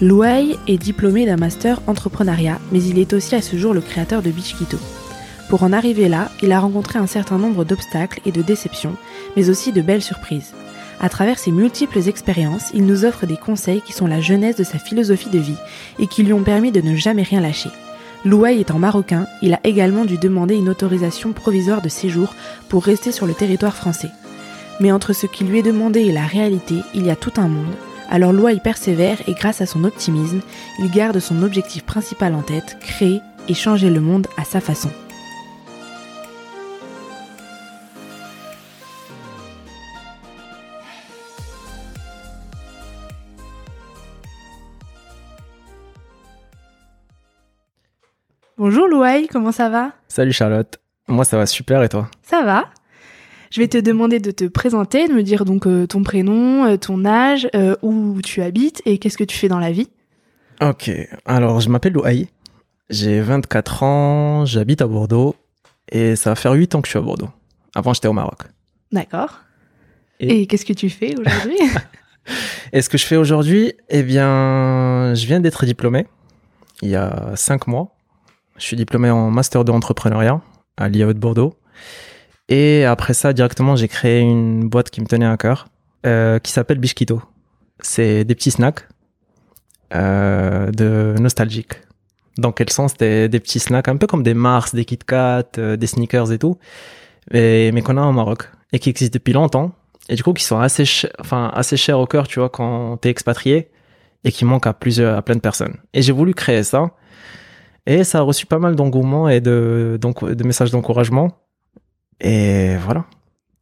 Louay est diplômé d'un master entrepreneuriat, mais il est aussi à ce jour le créateur de Beachkito. Pour en arriver là, il a rencontré un certain nombre d'obstacles et de déceptions, mais aussi de belles surprises. À travers ses multiples expériences, il nous offre des conseils qui sont la jeunesse de sa philosophie de vie et qui lui ont permis de ne jamais rien lâcher. Louay étant marocain, il a également dû demander une autorisation provisoire de séjour pour rester sur le territoire français. Mais entre ce qui lui est demandé et la réalité, il y a tout un monde, alors Loi y persévère et grâce à son optimisme, il garde son objectif principal en tête, créer et changer le monde à sa façon. Bonjour Louaï, comment ça va? Salut Charlotte, moi ça va super et toi? Ça va je vais te demander de te présenter, de me dire donc euh, ton prénom, euh, ton âge, euh, où tu habites et qu'est-ce que tu fais dans la vie. Ok, alors je m'appelle Louaï, j'ai 24 ans, j'habite à Bordeaux et ça va faire 8 ans que je suis à Bordeaux. Avant j'étais au Maroc. D'accord. Et, qu'est-ce que tu fais aujourd'hui? Et ce que je fais aujourd'hui, eh bien, je viens d'être diplômé il y a 5 mois. Je suis diplômé en master de entrepreneuriat à l'IAE de Bordeaux. Et après ça, directement, j'ai créé une boîte qui me tenait à cœur, euh, qui s'appelle Bishkito. C'est des petits snacks euh, de nostalgiques. Dans quel sens? Des, des, petits snacks, un peu comme des Mars, des Kit Kat, euh, des sneakers et tout, mais, mais qu'on a au Maroc et qui existent depuis longtemps et du coup qui sont assez, enfin assez chers au cœur, tu vois, quand t'es expatrié et qui manquent à plusieurs, à plein de personnes. Et j'ai voulu créer ça et ça a reçu pas mal d'engouement et de, donc, de messages d'encouragement. Et voilà.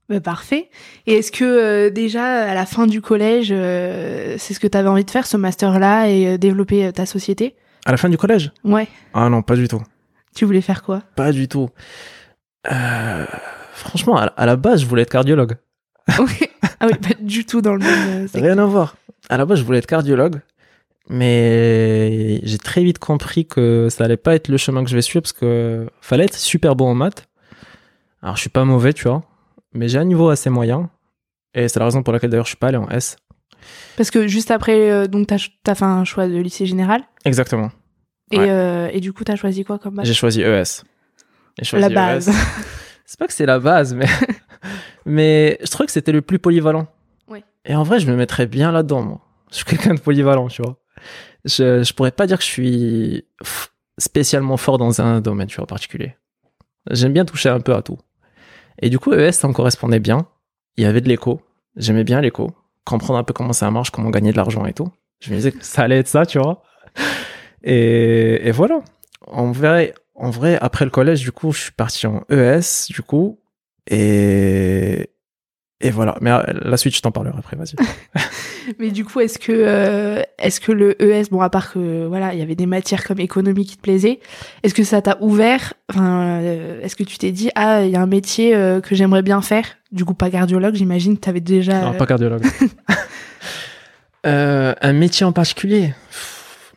Bah, parfait. Et est-ce que euh, déjà à la fin du collège, euh, c'est ce que tu avais envie de faire, ce master-là, et euh, développer ta société? À la fin du collège? Ouais. Ah non, pas du tout. Tu voulais faire quoi? Pas du tout. franchement, à, la base, je voulais être cardiologue. Ah oui, pas du tout dans le même. Rien à voir. À la base, je voulais être cardiologue, mais j'ai très vite compris que ça allait pas être le chemin que je vais suivre parce que fallait être super bon en maths alors, je suis pas mauvais, tu vois, mais j'ai un niveau assez moyen. Et c'est la raison pour laquelle d'ailleurs je suis pas allé en S. Parce que juste après, euh, donc t'as as fait un choix de lycée général Exactement. Et, euh, et du coup, t'as choisi quoi comme base? J'ai choisi ES. Choisi la base. c'est pas que c'est la base, mais mais je trouvais que c'était le plus polyvalent. Oui. Et en vrai, je me mettrais bien là-dedans, moi. Je suis quelqu'un de polyvalent, tu vois. Je, je pourrais pas dire que je suis spécialement fort dans un domaine, tu vois, en particulier. J'aime bien toucher un peu à tout. Et du coup, ES, ça me correspondait bien. Il y avait de l'écho. J'aimais bien l'écho. Comprendre un peu comment ça marche, comment gagner de l'argent et tout. Je me disais que ça allait être ça, tu vois. Et, et voilà. En vrai, en vrai, après le collège, du coup, je suis parti en ES, du coup. Et, et voilà. Mais euh, la suite, je t'en parlerai après, vas-y. Mais du coup, est-ce que, euh, est-ce que le ES, bon, à part que, voilà, il y avait des matières comme économie qui te plaisaient, est-ce que ça t'a ouvert, enfin, euh, est-ce que tu t'es dit, ah, il y a un métier que j'aimerais bien faire? Du coup, pas cardiologue, j'imagine que t'avais déjà. Non, pas cardiologue. un métier en particulier?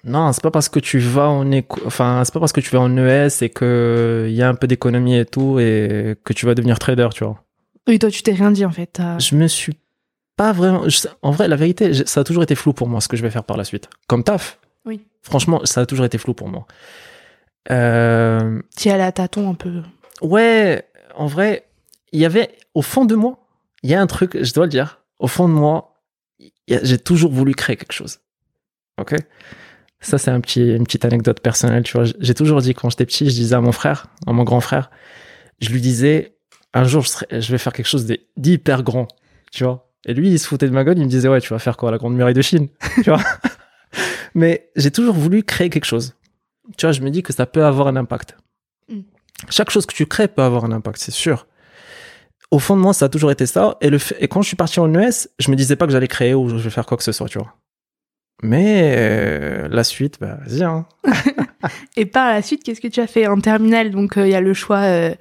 Non, c'est pas parce que tu vas en éco... enfin, c'est pas parce que tu vas en ES et que il y a un peu d'économie et tout et que tu vas devenir trader, tu vois. Oui, toi, tu t'es rien dit en fait. Je me suis pas vraiment. En vrai, la vérité, ça a toujours été flou pour moi ce que je vais faire par la suite. Comme taf. Oui. Franchement, ça a toujours été flou pour moi. Euh... Tu allais à tâton un peu. Ouais, en vrai, il y avait au fond de moi, il y a un truc, je dois le dire. Au fond de moi, j'ai toujours voulu créer quelque chose. Ok? Ça, c'est un petit, une petite anecdote personnelle. Tu vois, j'ai toujours dit quand j'étais petit, je disais à mon frère, à mon grand frère, je lui disais, un jour, je, je vais faire quelque chose d'hyper grand, tu vois. Et lui, il se foutait de ma gueule, il me disait, ouais, tu vas faire quoi, la grande muraille de Chine, tu vois. Mais j'ai toujours voulu créer quelque chose. Tu vois, je me dis que ça peut avoir un impact. Mm. Chaque chose que tu crées peut avoir un impact, c'est sûr. Au fond de moi, ça a toujours été ça. Et, le et quand je suis parti en US, je me disais pas que j'allais créer ou je vais faire quoi que ce soit, tu vois. Mais euh, la suite, bah, vas-y. Hein. Et par la suite, qu'est-ce que tu as fait? En terminale Donc, euh, il y a le choix euh,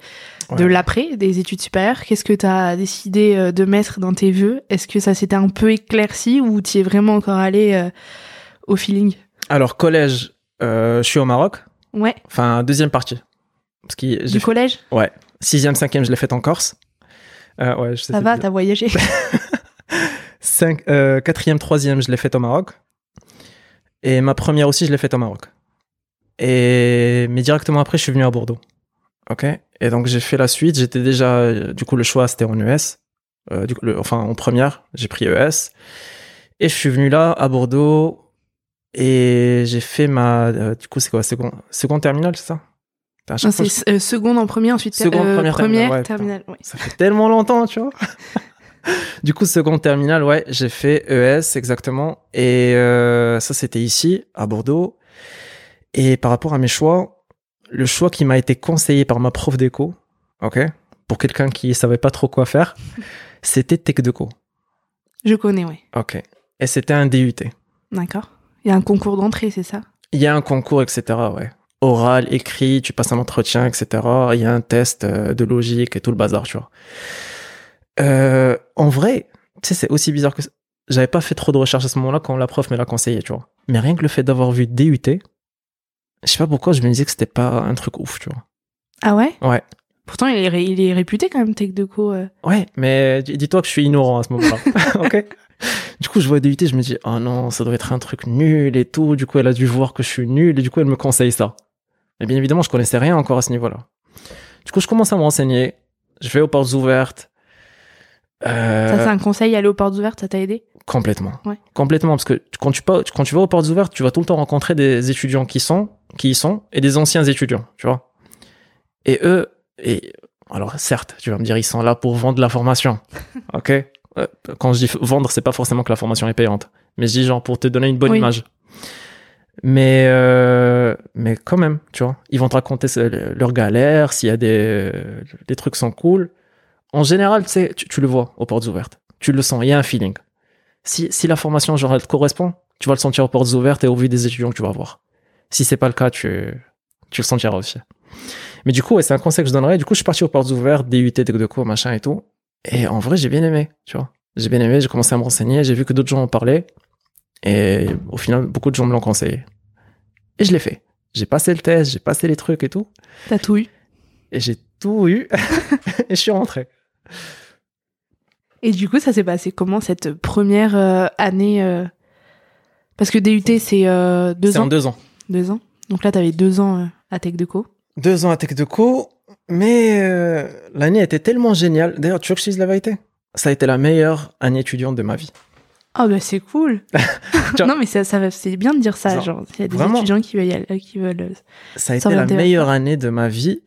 de l'après, des études supérieures. Qu'est-ce que tu as décidé euh, de mettre dans tes vœux? Est-ce que ça s'était un peu éclairci ou tu es vraiment encore allé euh, au feeling? Alors, collège, euh, je suis au Maroc. Ouais, Enfin, deuxième partie. Parce que j'ai du fait- collège? Ouais. Sixième, cinquième, je l'ai fait en Corse. Euh, ouais, je sais Ça va, t'as voyagé? Cinq, quatrième, troisième, je l'ai fait au Maroc. Et ma première aussi, je l'ai faite au Maroc. Et mais directement après, je suis venu à Bordeaux. Ok. Et donc j'ai fait la suite. J'étais déjà, euh, du coup, le choix c'était en ES. Euh, du coup, le- enfin en première, j'ai pris ES. Et je suis venu là à Bordeaux. Et j'ai fait ma, euh, du coup, c'est quoi, second, second terminal, c'est ça? Non, fois, C'est euh, seconde en premier, ensuite Seconde, euh, première, terminale, ouais, terminale. ouais. ça fait tellement longtemps, tu vois. du coup, seconde terminale, ouais, j'ai fait ES exactement. Et euh, ça, c'était ici, à Bordeaux. Et par rapport à mes choix, le choix qui m'a été conseillé par ma prof d'éco, ok, pour quelqu'un qui savait pas trop quoi faire, c'était Tech Deco, Je connais, ouais. ok. Et c'était un DUT. D'accord. Il y a un concours d'entrée, c'est ça? Il y a un concours, etc. Ouais. Oral, écrit, tu passes un entretien, etc. Il y a un test euh, de logique et tout le bazar, tu vois. Euh, en vrai, tu sais, c'est aussi bizarre que ça. j'avais pas fait trop de recherches à ce moment-là quand la prof me l'a conseillé, tu vois. Mais rien que le fait d'avoir vu DUT, je sais pas pourquoi je me disais que c'était pas un truc ouf, tu vois. Ah ouais? Ouais. Pourtant, il est, ré- il est réputé quand même, Tech Deco. euh. Ouais, mais dis- dis-toi que je suis ignorant à ce moment-là. ok. Du coup, je vois DUT, je me dis, oh non, ça doit être un truc nul et tout. Du coup, elle a dû voir que je suis nul et du coup, elle me conseille ça. Mais bien évidemment, je connaissais rien encore à ce niveau-là. Du coup, je commence à me renseigner. Je vais aux portes ouvertes. Euh, Ça, c'est un conseil, aller aux portes ouvertes, ça t'a aidé? Complètement. Ouais. Complètement, parce que quand tu, quand tu vas aux portes ouvertes, tu vas tout le temps rencontrer des étudiants qui sont, qui y sont, et des anciens étudiants, tu vois. Et eux, et alors certes, tu vas me dire, ils sont là pour vendre la formation, ok? Euh, Quand je dis vendre, c'est pas forcément que la formation est payante, mais je dis genre pour te donner une bonne Oui. image. Mais euh, mais quand même, tu vois, ils vont te raconter leurs galères, s'il y a des des trucs sont cool. En général, tu sais, tu, tu le vois aux portes ouvertes, tu le sens, il y a un feeling si, si la formation genre elle te correspond, tu vas le sentir aux portes ouvertes et au vu des étudiants que tu vas voir. Si c'est pas le cas, tu, tu le sentiras aussi. Mais du coup, ouais, c'est un conseil que je donnerais. Du coup, je suis parti aux portes ouvertes, DUT, Tech de co, machin et tout. Et en vrai, j'ai bien aimé, tu vois. J'ai bien aimé, j'ai commencé à me renseigner, j'ai vu que d'autres gens en parlaient. Et au final, beaucoup de gens me l'ont conseillé. Et je l'ai fait. J'ai passé le test, j'ai passé les trucs et tout. T'as tout eu. Et j'ai tout eu. et je suis rentré. Et du coup, ça s'est passé comment cette première euh, année euh, Parce que DUT, c'est euh, deux C'est ans. en deux ans. Deux ans. Donc là, t'avais deux ans euh, à Tech Deco. Deux ans à Tech Deco, mais euh, l'année était tellement géniale. D'ailleurs, tu veux que je dise la vérité Ça a été la meilleure année étudiante de ma vie. Ah bah c'est cool. Tu non mais ça, ça c'est bien de dire ça. Genre, Genre, il y a des vraiment. étudiants qui veulent, qui veulent. euh, Ça a été la meilleure année de ma vie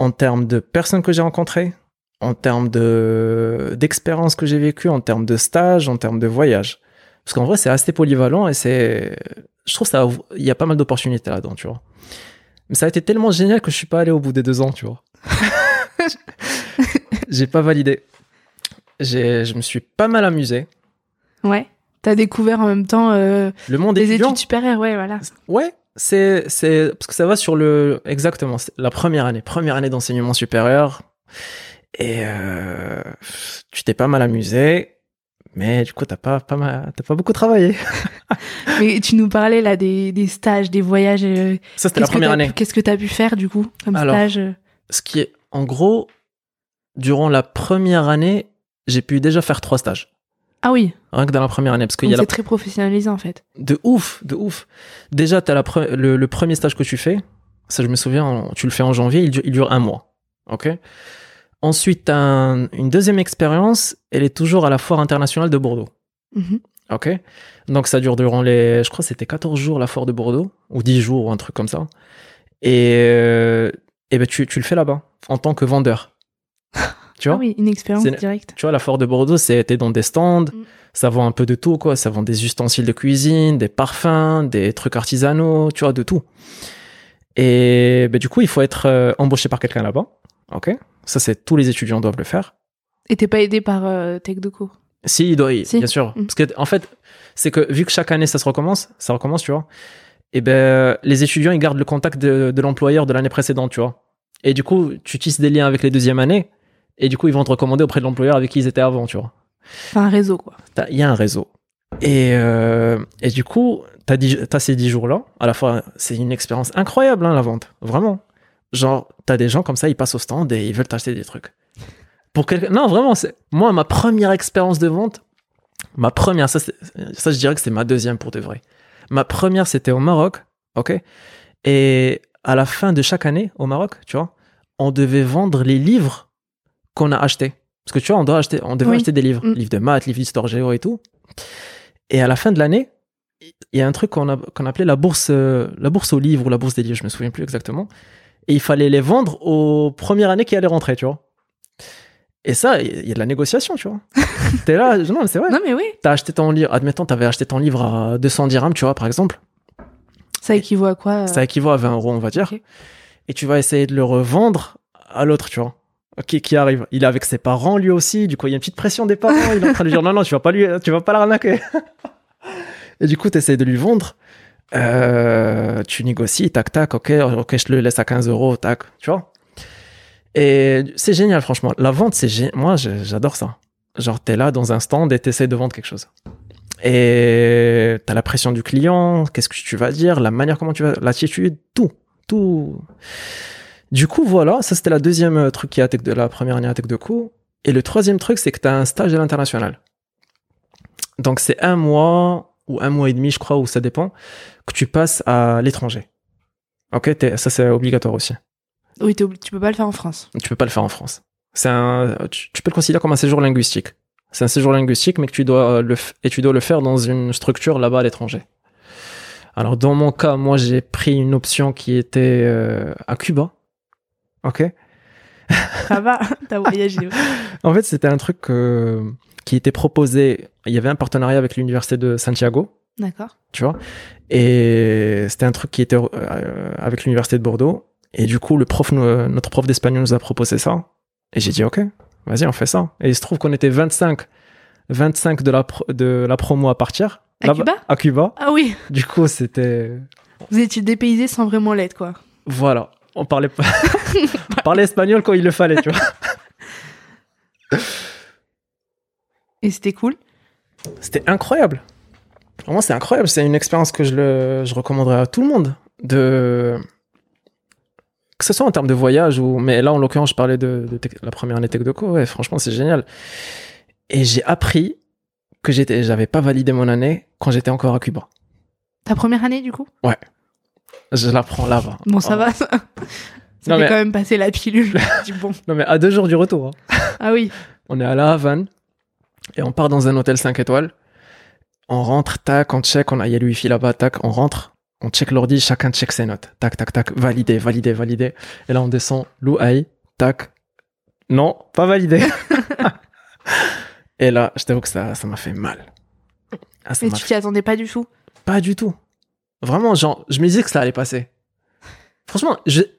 en termes de personnes que j'ai rencontrées, en termes de d'expériences que j'ai vécues, en termes de stages, en termes de voyages. Parce qu'en vrai, c'est assez polyvalent et c'est, je trouve ça, il y a pas mal d'opportunités là-dedans, tu vois. Mais ça a été tellement génial que je suis pas allé au bout des deux ans, tu vois. j'ai pas validé. J'ai, je me suis pas mal amusé. Ouais. T'as découvert en même temps euh, Le monde des études supérieures, ouais, voilà. Ouais, c'est c'est parce que ça va sur le exactement c'est la première année, première année d'enseignement supérieur et euh, tu t'es pas mal amusé, mais du coup t'as pas pas mal, t'as pas beaucoup travaillé. Mais tu nous parlais là des, des stages, des voyages. euh, Ça c'était la première année. Qu'est-ce que t'as pu faire du coup comme Alors, stage euh Ce qui est en gros durant la première année, j'ai pu déjà faire trois stages. Ah oui. Rien que dans la première année, parce qu'il y a c'est la très professionnalisé en fait. De ouf, de ouf. Déjà, t'as la pre- le, le premier stage que tu fais, ça je me souviens, en- tu le fais en janvier, il dure, il dure un mois. Ok? Ensuite, un- une deuxième expérience, elle est toujours à la foire internationale de Bordeaux. Mhm. Ok Donc ça dure durant les, je crois que c'était 14 jours la foire de Bordeaux, ou 10 jours, ou un truc comme ça. Et, euh, et ben tu, tu le fais là-bas, en tant que vendeur. tu vois? Ah oui, une expérience directe. tu vois, la foire de Bordeaux, c'était dans des stands, Mm. ça vend un peu de tout, quoi. Ça vend des ustensiles de cuisine, des parfums, des trucs artisanaux, tu vois, de tout. Et ben, du coup, il faut être euh, embauché par quelqu'un là-bas. Ok Ça, c'est tous les étudiants doivent le faire. Et t'es pas aidé par euh, Tech Deco Si, il doit, Si. bien sûr. Mhm. Parce que, en fait, c'est que vu que chaque année ça se recommence, ça recommence, tu vois. Et ben, les étudiants, ils gardent le contact de, de l'employeur de l'année précédente, tu vois. Et du coup, tu tisses des liens avec les deuxièmes années. Et du coup, ils vont te recommander auprès de l'employeur avec qui ils étaient avant, tu vois. Enfin, un réseau, quoi. T'as- Il y a un réseau. Et, euh, et du coup, t'as as ces 10 jours-là. À la fois, c'est une expérience incroyable, hein, la vente. Vraiment. Genre, t'as des gens comme ça, ils passent au stand et ils veulent t'acheter des trucs. Pour quelqu'un. Non, vraiment, c'est. Moi, ma première expérience de vente, ma première, ça, ça je dirais que c'est ma deuxième pour de vrai. Ma première, c'était au Maroc, ok? Et à la fin de chaque année, au Maroc, tu vois, on devait vendre les livres qu'on a achetés. Parce que tu vois, on, doit acheter, on devait Oui. acheter des livres, Mm. livres de maths, livres d'histoire géo et tout. Et à la fin de l'année, il y a un truc qu'on a- qu'on appelait la bourse, euh, la bourse aux livres ou la bourse des livres, je me souviens plus exactement. Et il fallait les vendre aux premières années qui allaient rentrer, tu vois. Et ça, il y a de la négociation, tu vois. T'es là, non, mais c'est vrai. Non, mais oui. T'as acheté ton livre, admettons, t'avais acheté ton livre à 200 dirhams, tu vois, par exemple. Ça équivaut à quoi euh, Ça équivaut à 20 euros, on va dire. Et tu vas essayer de le revendre à l'autre, tu vois. Qui, qui arrive. Il est avec ses parents, lui aussi. Du coup, il y a une petite pression des parents. Il est en train de lui dire non, non, tu vas pas lui, tu vas pas l'arnaquer. Et du coup, tu essaies de lui vendre. Euh, tu négocies, tac, tac, ok, ok, je le laisse à 15 euros, tac, tu vois. Et c'est génial, franchement. La vente, c'est gé- Moi, j'adore ça. Genre, t'es là dans un stand et t'essaies de vendre quelque chose. Et t'as la pression du client, qu'est-ce que tu vas dire, la manière comment tu vas, l'attitude, tout, tout. Du coup, voilà, ça c'était la deuxième euh, truc qui Tech de la première année à Tech de Co. Et le troisième truc, c'est que t'as un stage à l'international. Donc c'est un mois ou un mois et demi, je crois, ou ça dépend, que tu passes à l'étranger. Ok, ça c'est obligatoire aussi. Oui, tu peux pas le faire en France. Tu peux pas le faire en France. C'est un, tu, tu peux le considérer comme un séjour linguistique. C'est un séjour linguistique, mais que tu dois le, f- et tu dois le faire dans une structure là-bas à l'étranger. Alors, dans mon cas, moi, j'ai pris une option qui était euh, à Cuba. Ok? Ça va, t'as voyagé. En fait, c'était un truc euh, qui était proposé. Il y avait un partenariat avec l'université de Santiago, D'accord. tu vois. Et c'était un truc qui était euh, avec l'université de Bordeaux. Et du coup, le prof, nous- notre prof d'espagnol nous a proposé ça. Et j'ai dit, OK, vas-y, on fait ça. Et il se trouve qu'on était 25, 25 de la, pro- de la promo à partir. À Cuba À Cuba. Ah oui, Du coup, c'était. vous étiez dépaysé sans vraiment l'être, quoi. Voilà. On parlait pas. on parlait espagnol quand il le fallait, tu vois. Et c'était cool. C'était incroyable. Vraiment, c'est incroyable. C'est une expérience que je, le, je recommanderais à tout le monde. De... Que ce soit en termes de voyage ou. Mais là, en l'occurrence, je parlais de, de tech- la première année Tech de Co. Ouais, franchement, c'est génial. Et j'ai appris que j'étais, j'avais pas validé mon année quand j'étais encore à Cuba. Ta première année, du coup? Je l'apprends là-bas. Bon, ça Oh. va, ça. Ça Non, fait mais- quand même passer la pilule. Dis bon. Non, mais à deux jours du retour. hein. Ah oui. On est à La Havane et on part dans un hôtel 5 étoiles. On rentre, tac, on check, on a, il y a le wifi là-bas, tac, on rentre, on check l'ordi, chacun check ses notes. Tac, tac, tac, validé, validé, validé. Et là, on descend, Louaï, tac. Non, pas validé. et là, je t'avoue que ça, ça m'a fait mal. Ah, ça Mais m'a tu t'y attendais pas du tout. Pas du tout. Vraiment, genre, je me disais que ça allait passer. Franchement,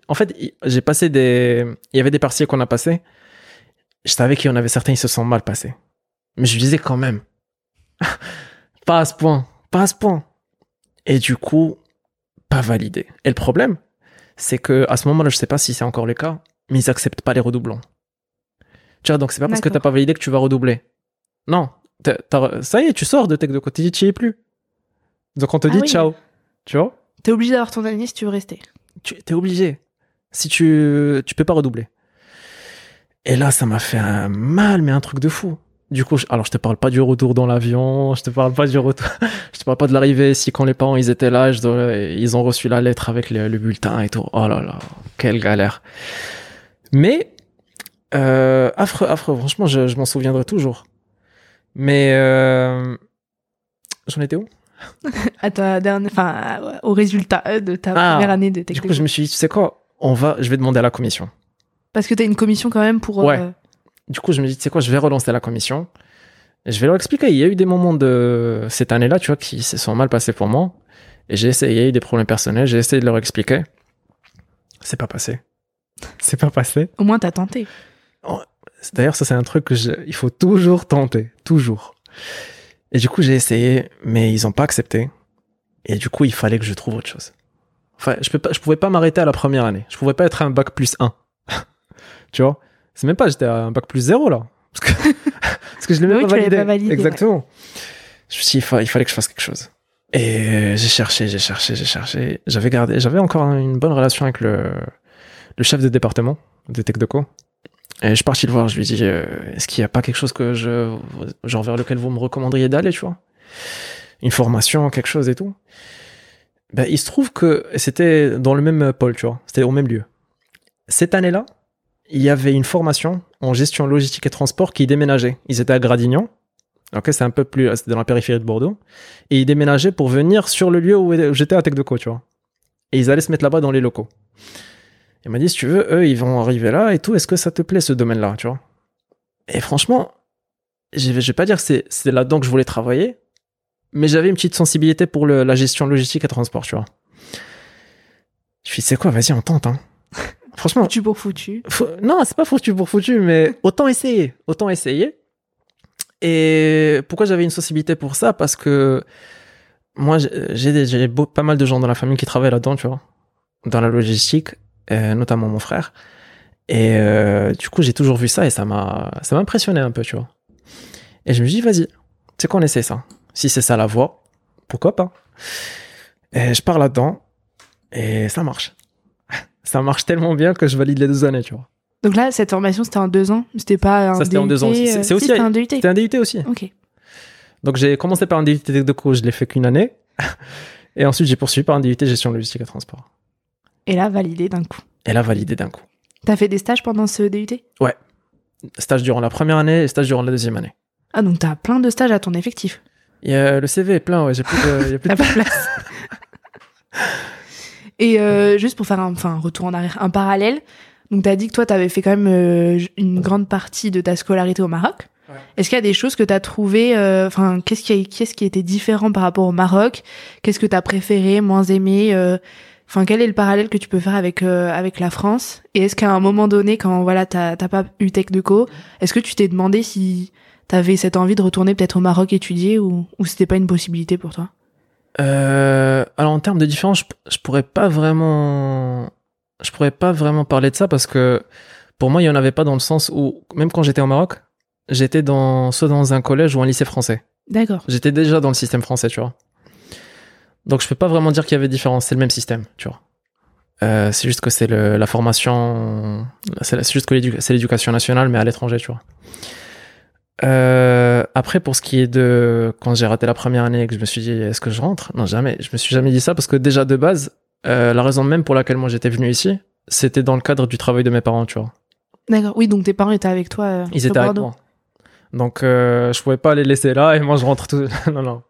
en fait, j'ai passé des. Il y avait des partiels qu'on a passés. Je savais qu'il y en avait certains, ils se sont mal passés. Mais je disais quand même. pas à ce point. Pas à ce point. Et du coup, pas validé. Et le problème, c'est que à ce moment-là, je sais pas si c'est encore le cas, mais ils acceptent pas les redoublons. Tu vois, donc c'est pas parce que t'as pas validé que tu vas redoubler. Non. Ça y est, tu sors de Tech de côté, tu y es plus. Donc on te Ah dit oui. ciao. Tu vois? T'es obligé d'avoir ton année si tu veux rester. tu es obligé. Si tu tu peux pas redoubler. Et là, ça m'a fait un mal, mais un truc de fou. Du coup, je- alors je te parle pas du retour dans l'avion, je te parle pas du retour, je te parle pas de l'arrivée. Si quand les parents ils étaient là, je ils ont reçu la lettre avec le, le bulletin et tout. Oh là là, quelle galère. Mais euh, affreux, affreux. Franchement, je, je m'en souviendrai toujours. Mais euh, j'en étais où? À ta dernière, enfin, au résultat euh, de ta Ah, première année de tech Du coup, je me suis dit, tu sais quoi On va, je vais demander à la commission. Parce que t'as une commission quand même pour. Ouais. euh, Du coup, je me dis, tu sais quoi, je vais relancer la commission. Je vais leur expliquer. Il y a eu des moments de cette année-là, tu vois, qui se sont mal passés pour moi. Et j'ai essayé, il y a eu des problèmes personnels. J'ai essayé de leur expliquer. C'est pas passé. C'est pas passé. Au moins, t'as tenté. D'ailleurs, ça, c'est un truc que je- il faut toujours tenter. Toujours. Et du coup, j'ai essayé, mais ils ont pas accepté. Et du coup, il fallait que je trouve autre chose. Enfin, je peux pas, je pouvais pas m'arrêter à la première année. Je pouvais pas être un bac plus 1. tu vois? C'est même pas, j'étais à un bac plus 0 là. Parce que, parce que je l'ai même Oui, pas, validé. pas validé, Exactement. Je me suis dit, il, fa- il fallait que je fasse quelque chose. Et j'ai cherché, j'ai cherché, j'ai cherché. J'avais gardé, j'avais encore une bonne relation avec le, le chef de département de TechDeco. Et je suis parti le voir, je lui ai dit, euh, est-ce qu'il n'y a pas quelque chose que je, genre vers lequel vous me recommanderiez d'aller, tu vois? Une formation, quelque chose et tout. Ben, il se trouve que c'était dans le même pôle, tu vois. C'était au même lieu. Cette année-là, il y avait une formation en gestion logistique et transport qui déménageait. Ils étaient à Gradignan. Ok, c'est un peu plus, c'était dans la périphérie de Bordeaux. Et ils déménageaient pour venir sur le lieu où j'étais à TechDeco, tu vois. Et ils allaient se mettre là-bas dans les locaux. Il m'a dit, si tu veux, eux, ils vont arriver là et tout. Est-ce que ça te plaît, ce domaine-là, tu vois? Et franchement, je vais, je vais pas dire que c'est, c'est là-dedans que je voulais travailler, mais j'avais une petite sensibilité pour le- la gestion logistique et transport, tu vois. Je suis, c'est quoi, vas-y, on tente, hein. Franchement, Foutu pour foutu. faut- non, c'est pas foutu pour foutu, mais autant essayer, autant essayer. Et pourquoi j'avais une sensibilité pour ça? Parce que moi, j'ai- j'ai des- j'ai beau- pas mal de gens dans la famille qui travaillent là-dedans, tu vois, dans la logistique, notamment mon frère. Et euh, du coup, j'ai toujours vu ça et ça m'a, ça m'a impressionné un peu, tu vois. Et je me dis, vas-y, tu sais qu'on essaie ça? Si c'est ça la voie, pourquoi pas? Et je pars là-dedans et ça marche. Ça marche tellement bien que je valide les deux années, tu vois. Donc là, cette formation, c'était en deux ans? C'était pas un Ça, c'était en deux ans aussi. C'est- euh, c'est si, aussi- c'était un DUT. C'était un DUT aussi. Ok. Donc j'ai commencé par un DUT de co, je l'ai fait qu'une année. Et ensuite j'ai poursuivi par un DUT gestion logistique et transport. Et là, validé d'un coup. Et là validé d'un coup. T'as fait des stages pendant ce DUT Stage durant la première année et stage durant la deuxième année. Ah, donc t'as plein de stages à ton effectif. Y a- le CV est plein, ouais, j'ai plus de, il y a plus de- place. Et euh, juste pour faire un, enfin, un retour en arrière, un parallèle. Donc, t'as dit que toi, t'avais fait quand même euh, une grande partie de ta scolarité au Maroc. Ouais. Est-ce qu'il y a des choses que t'as trouvées, euh, enfin, qu'est-ce qui, qu'est-ce qui était différent par rapport au Maroc? Qu'est-ce que t'as préféré, moins aimé euh, Enfin, quel est le parallèle que tu peux faire avec euh, avec la France? Et est-ce qu'à un moment donné, quand voilà, t'as t'as pas eu tech de co, est-ce que tu t'es demandé si t'avais cette envie de retourner peut-être au Maroc étudier ou ou c'était pas une possibilité pour toi? Euh, alors en termes de différence, je, je pourrais pas vraiment, je pourrais pas vraiment parler de ça parce que pour moi il y en avait pas dans le sens où même quand j'étais au Maroc, j'étais dans soit dans un collège ou un lycée français. D'accord. J'étais déjà dans le système français, tu vois. Donc je peux pas vraiment dire qu'il y avait différence, c'est le même système, tu vois. Euh, c'est juste que c'est la formation, c'est juste que c'est l'éducation nationale, mais à l'étranger, tu vois. Euh, après, pour ce qui est de quand j'ai raté la première année et que je me suis dit est-ce que je rentre? Non, jamais. Je me suis jamais dit ça parce que déjà de base, euh, la raison même pour laquelle moi j'étais venu ici, c'était dans le cadre du travail de mes parents, tu vois. D'accord. Oui, donc tes parents étaient avec toi. Ils étaient avec moi. Donc, je pouvais pas les laisser là et moi je rentre tout. non, non.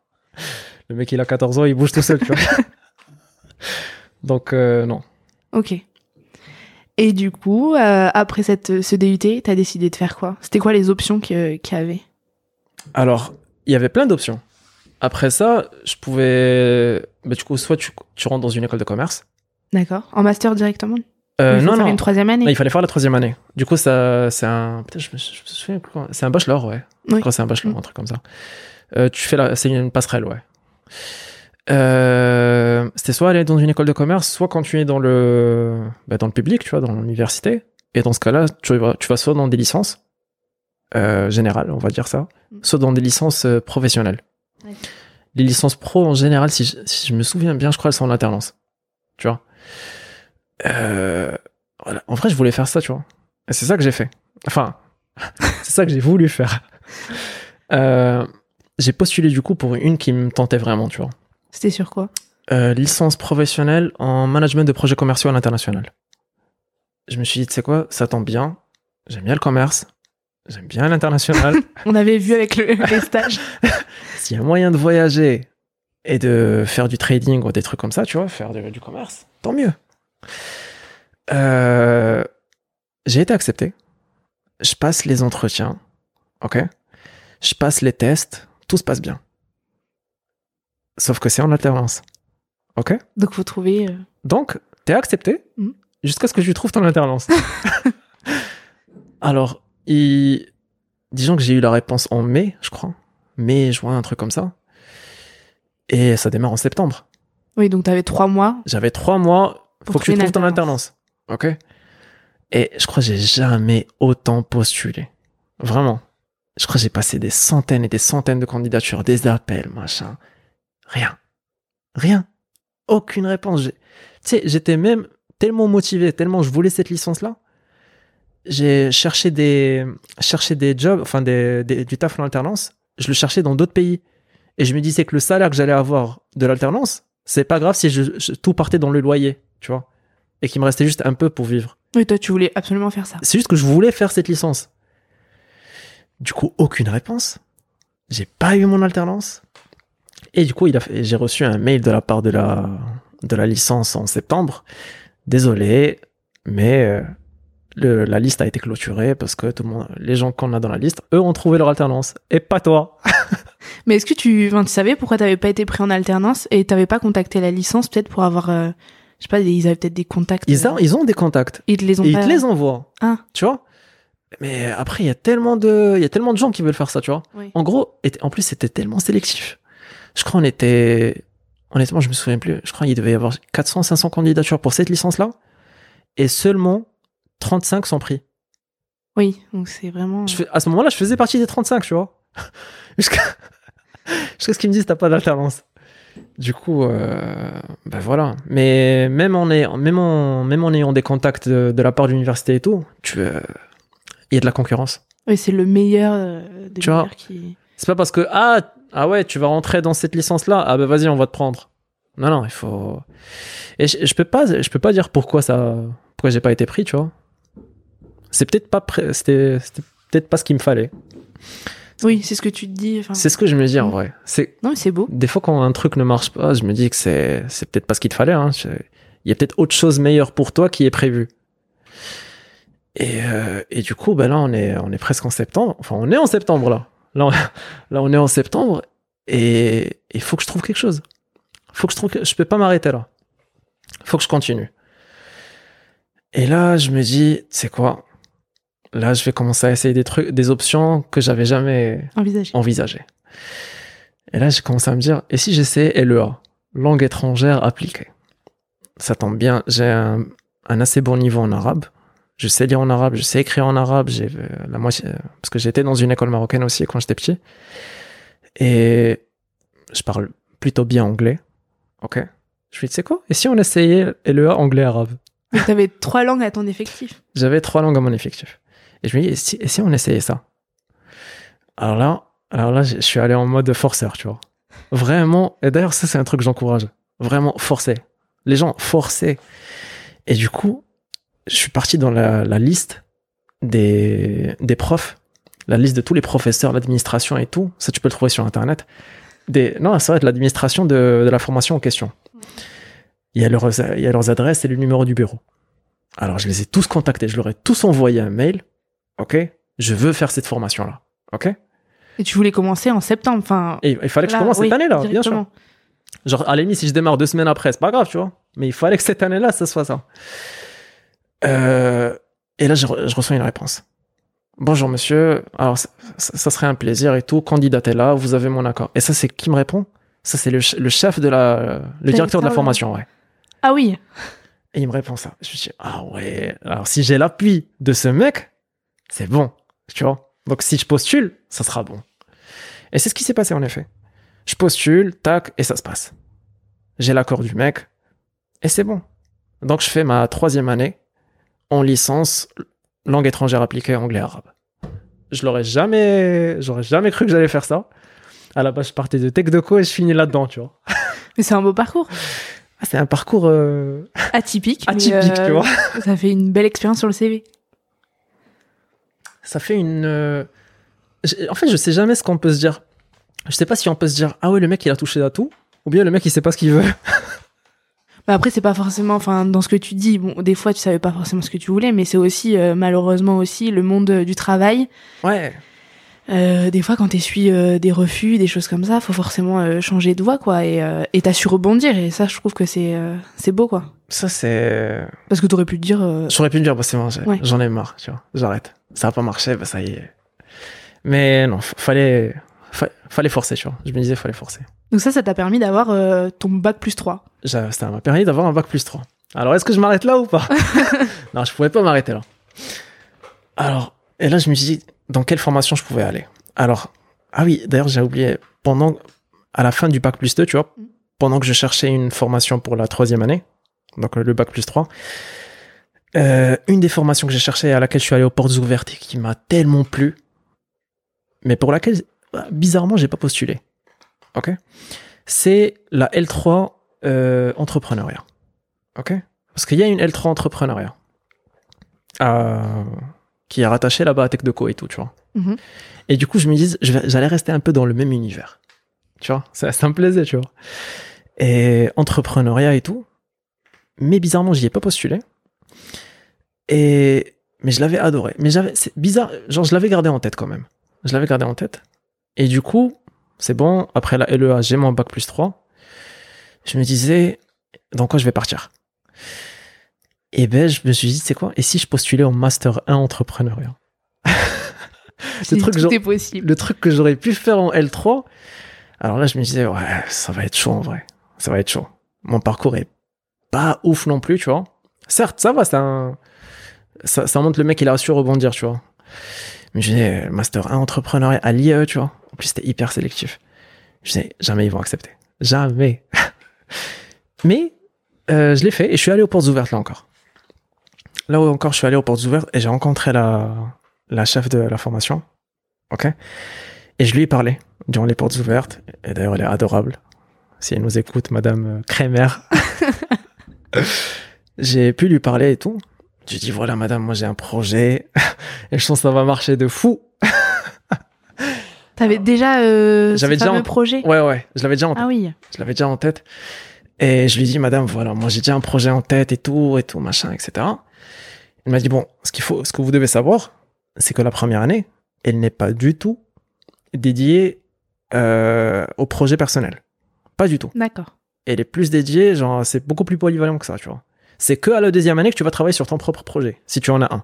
Le mec, il a 14 ans, il bouge tout seul, tu vois. Donc, euh, non. Ok. Et du coup, euh, après cette, ce DUT, t'as décidé de faire quoi? C'était quoi les options qu'il y avait? Alors, il y avait plein d'options. Après ça, je pouvais. Bah, du coup, soit tu, tu rentres dans une école de commerce. D'accord. En master directement? Euh, non, faire non. une troisième année? Non, il fallait faire la troisième année. Du coup, ça, c'est un. Peut-être, je me, je me souviens plus C'est un bachelor, ouais. Je Oui. crois que c'est un bachelor, Mm. un truc comme ça. Euh, tu fais la. C'est une passerelle, ouais. Euh, c'était soit aller dans une école de commerce, soit quand tu es dans le, bah, dans le public, tu vois, dans l'université. Et dans ce cas-là, tu vas, tu vas soit dans des licences euh, générales, on va dire ça, Mm. soit dans des licences euh, professionnelles. Ouais. Les licences pro, en général, si je, si je me souviens bien, je crois elles sont en alternance. Tu vois. Euh, voilà. En vrai, je voulais faire ça, tu vois. Et c'est ça que j'ai fait. Enfin, c'est ça que j'ai voulu faire. Euh, j'ai postulé du coup pour une qui me tentait vraiment, tu vois. C'était sur quoi? Euh, licence professionnelle en management de projets commerciaux à l'international. Je me suis dit, tu sais quoi, ça tombe bien. J'aime bien le commerce. J'aime bien l'international. On avait vu avec le, les stages. S'il y a moyen de voyager et de faire du trading ou des trucs comme ça, tu vois, faire de- du commerce, tant mieux. Euh, j'ai été accepté. Je passe les entretiens. Ok? Je passe les tests. Tout se passe bien. Sauf que c'est en alternance. Ok? Donc faut trouver. euh, Donc, t'es accepté Mhm. jusqu'à ce que je trouve ton alternance. Alors, il... disons que j'ai eu la réponse en mai, je crois. mai, juin, un truc comme ça. Et ça démarre en septembre. Oui, donc tu avais trois mois. J'avais trois mois. Pour faut que tu trouves ton alternance. Ok? Et je crois que j'ai jamais autant postulé. Vraiment. Je crois que j'ai passé des centaines et des centaines de candidatures, des appels, machin. Rien. Rien. Aucune réponse. Tu sais, j'étais même tellement motivé, tellement je voulais cette licence-là. J'ai cherché des, cherché des jobs, enfin des, des- du taf en alternance. Je le cherchais dans d'autres pays. Et je me disais que le salaire que j'allais avoir de l'alternance, c'est pas grave si je, je- tout partait dans le loyer, tu vois. Et qu'il me restait juste un peu pour vivre. Oui, toi, tu voulais absolument faire ça. C'est juste que je voulais faire cette licence. Du coup, aucune réponse. J'ai pas eu mon alternance. Et du coup, il a fait- j'ai reçu un mail de la part de la, de la licence en septembre. Désolé, mais euh, le- la liste a été clôturée parce que tout le monde, les gens qu'on a dans la liste, eux ont trouvé leur alternance. Et pas toi. Mais est-ce que tu, enfin, tu savais pourquoi t'avais pas été pris en alternance et t'avais pas contacté la licence peut-être pour avoir, euh, je sais pas, ils avaient peut-être des contacts. Ils, euh, ont- ils ont des contacts. ils te les ont Et ils te les envoient. Ah. Tu vois? Mais après, il y a tellement de, il y a tellement de gens qui veulent faire ça, tu vois. Oui. En gros, et- en plus, c'était tellement sélectif. Je crois on était, honnêtement, je me souviens plus. Je crois qu'il devait y avoir 400, 500 candidatures pour cette licence-là. Et seulement 35 sont pris. Oui, donc c'est vraiment. Je fais- à ce moment-là, je faisais partie des 35, tu vois. Jusqu'à jusqu'à ce qu'ils me disent, t'as pas d'alternance. Du coup, euh, ben voilà. Mais même en, ayant, même, en, même en ayant des contacts de, de la part de l'université et tout, tu, euh, il y a de la concurrence. Oui, c'est le meilleur euh, des Tu vois. qui. C'est pas parce que ah ah ouais tu vas rentrer dans cette licence là ah ben vas-y on va te prendre. Non non il faut et je, je peux pas je peux pas dire pourquoi ça pourquoi j'ai pas été pris tu vois. C'est peut-être pas c'était c'était peut-être pas ce qu'il me fallait. Oui, c'est ce que tu te dis. Enfin, C'est ce que je me dis en vrai. C'est non, mais c'est beau. des fois quand un truc ne marche pas je me dis que c'est c'est peut-être pas ce qu'il te fallait. Hein. Il y a peut-être autre chose meilleure pour toi qui est prévu. Et, euh, et du coup, ben là, on est, on est presque en septembre. Enfin, on est en septembre, là. Là, on, là, on est en septembre. Et il faut que je trouve quelque chose. Faut que je trouve que, je peux pas m'arrêter là. Faut que je continue. Et là, je me dis, c'est quoi? Là, je vais commencer à essayer des trucs, des options que j'avais jamais Envisagé. envisagées. Et là, j'ai commencé à me dire, et si j'essayais LEA, langue étrangère appliquée? Ça tombe bien, j'ai un, un assez bon niveau en arabe. Je sais lire en arabe, je sais écrire en arabe, j'ai euh, la moitié, parce que j'étais dans une école marocaine aussi quand j'étais petit. Et je parle plutôt bien anglais. Ok. Je lui dis, c'est quoi? Et si on essayait LEA anglais-arabe? Donc t'avais trois langues à ton effectif. J'avais trois langues à mon effectif. Et je me dis, et si, et si on essayait ça? Alors là, alors là, je je suis allé en mode forceur, tu vois. Vraiment, et d'ailleurs, ça, c'est un truc que j'encourage. Vraiment, forcer. Les gens, forcer. Et du coup, je suis parti dans la, la liste des, des profs, la liste de tous les professeurs, l'administration et tout. Ça, tu peux le trouver sur Internet. Des, non, ça va être l'administration de, de la formation en question. Il y, a leurs, il y a leurs adresses et le numéro du bureau. Alors, je les ai tous contactés, je leur ai tous envoyé un mail. Ok, je veux faire cette formation-là. Ok, Et tu voulais commencer en septembre. Enfin. et il fallait que je commence oui, cette année-là, bien sûr. Genre, à la limite, si je démarre deux semaines après, c'est pas grave, tu vois. Mais il fallait que cette année-là, ça soit ça. Euh, et là, je, re- je reçois une réponse. Bonjour, monsieur. Alors, ça, serait un plaisir et tout. Candidatez là, vous avez mon accord. Et ça, c'est qui me répond? Ça, c'est le, ch- le chef de la, le directeur de la formation, ouais. Ah oui. Et il me répond ça. Je me dis, ah ouais, alors si j'ai l'appui de ce mec, c'est bon, tu vois. Donc si je postule, ça sera bon. Et c'est ce qui s'est passé en effet. Je postule, tac, et ça se passe. J'ai l'accord du mec, et c'est bon. Donc je fais ma troisième année en licence langue étrangère appliquée anglais-arabe. Je l'aurais jamais, j'aurais jamais cru que j'allais faire ça. À la base, je partais de Tech Deco et je finis là-dedans, tu vois. Mais c'est un beau parcours. Ah, c'est un parcours euh, Atypique. atypique, euh, tu vois. Ça fait une belle expérience sur le CV. ça fait une. euh, En fait, je sais jamais ce qu'on peut se dire. Je sais pas si on peut se dire ah ouais le mec il a touché à tout ou bien le mec il sait pas ce qu'il veut. Bah après, c'est pas forcément, enfin, dans ce que tu dis, bon, des fois, tu savais pas forcément ce que tu voulais, mais c'est aussi, euh, malheureusement aussi, le monde euh, du travail. Ouais. Euh, des fois, quand t'essuies euh, des refus, des choses comme ça, faut forcément euh, changer de voie, quoi, et euh, et t'as su rebondir, et ça, je trouve que c'est euh, c'est beau, quoi. Ça c'est. Parce que t'aurais pu te dire, euh, J'aurais pu me dire bah c'est bon Ouais. j'en ai marre tu vois j'arrête. Ça a pas marché bah ça y est. Mais non fallait fa- fallait forcer, tu vois. Je me disais, fallait forcer. Donc ça, ça t'a permis d'avoir euh, ton bac plus 3. J'a- Ça m'a permis d'avoir un bac plus 3. Alors, est-ce que je m'arrête là ou pas? Non, je pouvais pas m'arrêter là. Alors, et là, je me suis dit, dans quelle formation je pouvais aller? Alors, ah oui, d'ailleurs, j'ai oublié, pendant, à la fin du bac plus 2, tu vois, Mm. pendant que je cherchais une formation pour la troisième année, donc le bac plus 3, euh, une des formations que j'ai cherchées à laquelle je suis allé aux portes ouvertes et qui m'a tellement plu, mais pour laquelle, bah, bizarrement, j'ai pas postulé. Ok C'est la L3 euh, entrepreneuriat. Ok Parce qu'il y a une L3 entrepreneuriat euh, qui est rattachée là-bas à TechDeco et tout, tu vois. Mhm. Et du coup, je me dis, j'allais rester un peu dans le même univers. Tu vois, ça, ça me plaisait, tu vois. Et entrepreneuriat et tout. Mais bizarrement, j'y ai pas postulé. Et mais je l'avais adoré. Mais j'avais, c'est bizarre, genre je l'avais gardé en tête quand même. Je l'avais gardé en tête. Et du coup, c'est bon. Après la LEA, j'ai mon bac plus 3. Je me disais, dans quoi je vais partir? Et ben, je me suis dit, c'est quoi? Et si je postulais en master 1 entrepreneuriat? Si truc tout genre- est possible. le truc que j'aurais pu faire en L3. Alors là, je me disais, ouais, ça va être chaud en vrai. Ça va être chaud. Mon parcours est pas ouf non plus, tu vois. Certes, ça va, un... ça, ça montre le mec, il a su rebondir, tu vois. Mais je disais, Master 1 entrepreneuriat à l'IE, tu vois. En plus, c'était hyper sélectif. Je disais, jamais ils vont accepter. Jamais. Mais euh, je l'ai fait et je suis allé aux portes ouvertes là encore. Là où encore, je suis allé aux portes ouvertes et j'ai rencontré la, la chef de la formation. Ok? Et je lui ai parlé durant les portes ouvertes. Et d'ailleurs, elle est adorable. Si elle nous écoute, Madame Crémer. j'ai pu lui parler et tout. J'ai dit, voilà, madame, moi j'ai un projet. et je sens que ça va marcher de fou. T'avais déjà euh, J'avais déjà fameux en- projet Ouais, ouais, je l'avais déjà en tête. Ah oui. Je l'avais déjà en tête. Et je lui ai dit, madame, voilà, moi j'ai déjà un projet en tête et tout, et tout, machin, etc. Il m'a dit, bon, ce qu'il faut, ce que vous devez savoir, c'est que la première année, elle n'est pas du tout dédiée euh, au projet personnel. Pas du tout. D'accord. Elle est plus dédiée, genre, c'est beaucoup plus polyvalent que ça, tu vois. C'est que à la deuxième année que tu vas travailler sur ton propre projet, si tu en as un.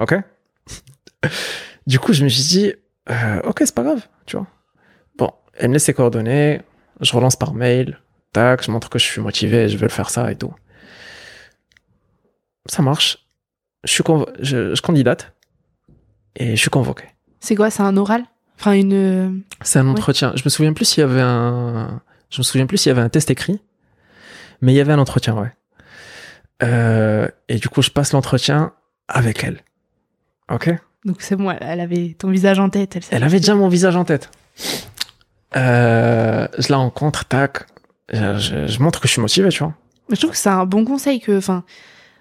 Ok? Du coup, je me suis dit, euh, ok, c'est pas grave, tu vois. Bon, elle me laisse ses coordonnées, je relance par mail, tac, je montre que je suis motivé, je veux le faire ça et tout. Ça marche. Je, suis convo- je, je candidate et je suis convoqué. C'est quoi C'est un oral? Enfin, une. euh, C'est un entretien. Je me souviens plus s'il y avait un. Je me souviens plus s'il y avait un test écrit, mais il y avait un entretien, ouais. Euh, et du coup, je passe l'entretien avec elle. Ok? Donc c'est bon, elle- avait ton visage en tête. Elle, avait déjà mon visage en tête. Euh, je la rencontre, tac. Je, je- je montre que je suis motivé, tu vois. Je trouve que c'est un bon conseil que, enfin,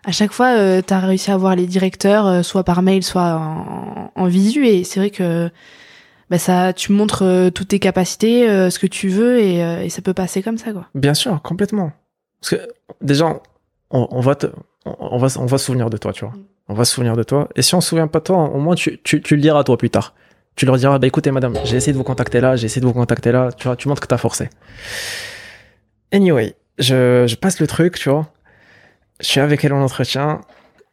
à chaque fois, euh, t'as réussi à voir les directeurs, euh, soit par mail, soit en, en visu, et c'est vrai que bah, ça, tu montres euh, toutes tes capacités, euh, ce que tu veux, et, et ça peut passer comme ça, quoi. Bien sûr, complètement. Parce que déjà, on, on va te, on, on va, on va se souvenir de toi, tu vois. On va se souvenir de toi. Et si on se souvient pas de toi, au moins tu, tu, tu le diras toi plus tard. Tu leur diras, bah écoutez madame, j'ai essayé de vous contacter là, j'ai essayé de vous contacter là. Tu vois, tu montres que t'as forcé. Anyway, je, je passe le truc, tu vois. Je suis avec elle en entretien.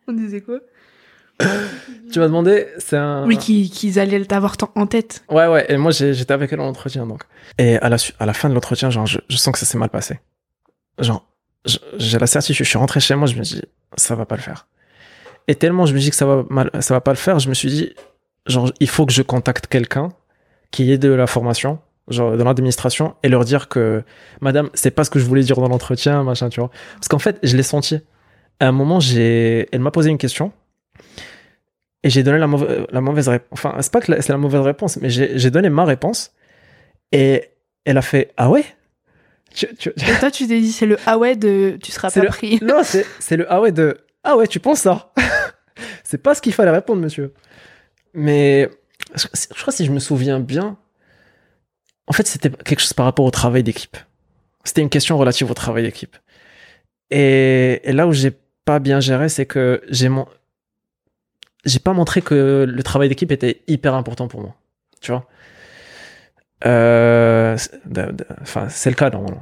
On disait quoi? Tu m'as demandé, c'est un. Oui, qu'ils qu'ils allaient t'avoir en tête. Ouais, ouais, et moi j'étais avec elle en entretien donc. Et à la, à la fin de l'entretien, genre, je, je sens que ça s'est mal passé. Genre, j'ai la certitude, je suis rentré chez moi, je me dis, ça va pas le faire. Et tellement je me dis que ça va, mal, ça va pas le faire, je me suis dit, genre, il faut que je contacte quelqu'un qui est de la formation, genre, de l'administration, et leur dire que, madame, c'est pas ce que je voulais dire dans l'entretien, machin, tu vois. Parce qu'en fait, je l'ai senti. À un moment, j'ai, elle m'a posé une question. Et j'ai donné la, la mauvaise réponse. Enfin, c'est pas que c'est la mauvaise réponse, mais j'ai donné ma réponse. Et elle a fait Ah ouais? Tu- tu- Et toi, tu t'es dit, c'est le ah ouais de tu seras pas le- pris. Non, c'est le Ah ouais de Ah ouais, tu penses ça C'est pas ce qu'il fallait répondre, monsieur. Mais je, je crois si je me souviens bien, en fait, c'était quelque chose par rapport au travail d'équipe. C'était une question relative au travail d'équipe. Et, et là où j'ai pas bien géré, c'est que j'ai mon... j'ai pas montré que le travail d'équipe était hyper important pour moi. Tu vois? Euh, Enfin, c'est le cas normalement.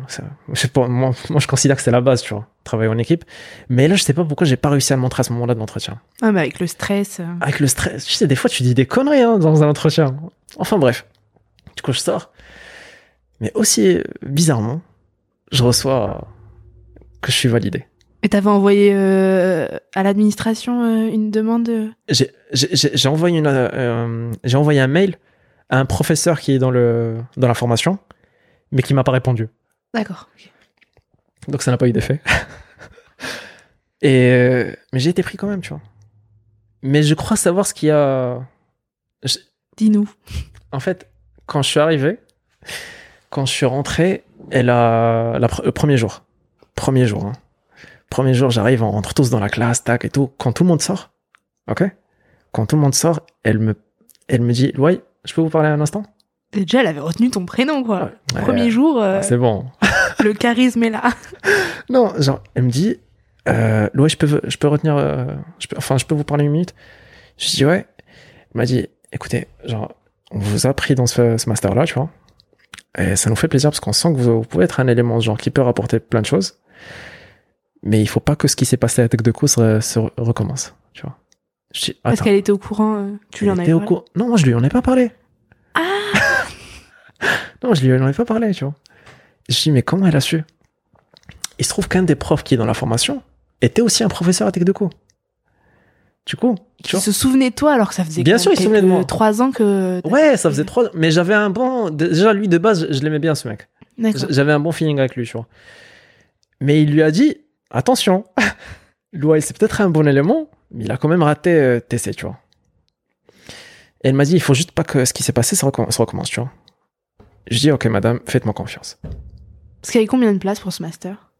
Moi, moi, je considère que c'est la base, tu vois, travailler en équipe. Mais là, je sais pas pourquoi j'ai pas réussi à le montrer à ce moment-là de l'entretien. Ah, mais avec le stress. euh. Avec le stress, tu sais, des fois, tu dis des conneries hein, dans un entretien. Enfin, bref. Du coup, je sors. Mais aussi, bizarrement, je reçois que je suis validé. Et t'avais envoyé euh, à l'administration euh, une demande J'ai- envoyé, une, j'ai envoyé un mail à un professeur qui est dans, le, dans la formation, mais qui m'a pas répondu. D'accord. Donc ça n'a pas eu d'effet. Et euh, mais j'ai été pris quand même, tu vois. Mais je crois savoir ce qu'il y a. Dis-nous. En fait, quand je suis arrivé, quand je suis rentré, elle a la le premier jour, premier jour, hein. premier jour, j'arrive, on rentre tous dans la classe, tac et tout. Quand tout le monde sort, ok? Quand tout le monde sort, elle me, elle me dit, ouais, je peux vous parler un instant? Déjà, elle avait retenu ton prénom, quoi. Ouais, Premier jour, euh, C'est bon. le charisme est là. Non, genre, elle me dit, euh, ouais, je peux, je peux retenir, euh, je peux, enfin, je peux vous parler une minute? Je dis ouais. Elle m'a dit, écoutez, genre, on vous a pris dans ce, ce master-là, tu vois. Et ça nous fait plaisir parce qu'on sent que vous, vous pouvez être un élément genre qui peut rapporter plein de choses. Mais il faut pas que ce qui s'est passé à Tech de se recommence, tu vois. Je dis, Parce qu'elle était au courant. euh, tu lui en avais parlé. Non, moi je lui en ai pas parlé. Ah Non, je lui en ai pas parlé, tu vois. Je dis, mais comment elle a su? Il se trouve qu'un des profs qui est dans la formation était aussi un professeur à Tech de Co. Du coup, tu vois. se souvenait de toi alors que ça faisait Bien sûr, il se souvenait de moi. trois ans que. Ouais, ça faisait trois. Mais j'avais un bon. Déjà, lui, de base, je l'aimais bien, ce mec. J'avais un bon feeling avec lui, tu vois. Mais il lui a dit attention, Louis, c'est peut-être un bon élément, mais il a quand même raté euh, TC, tu vois. Et elle m'a dit il faut juste pas que ce qui s'est passé se recommence, se recommence, tu vois. Je dis ok, madame, faites-moi confiance. Parce qu'il y avait combien de places pour ce master?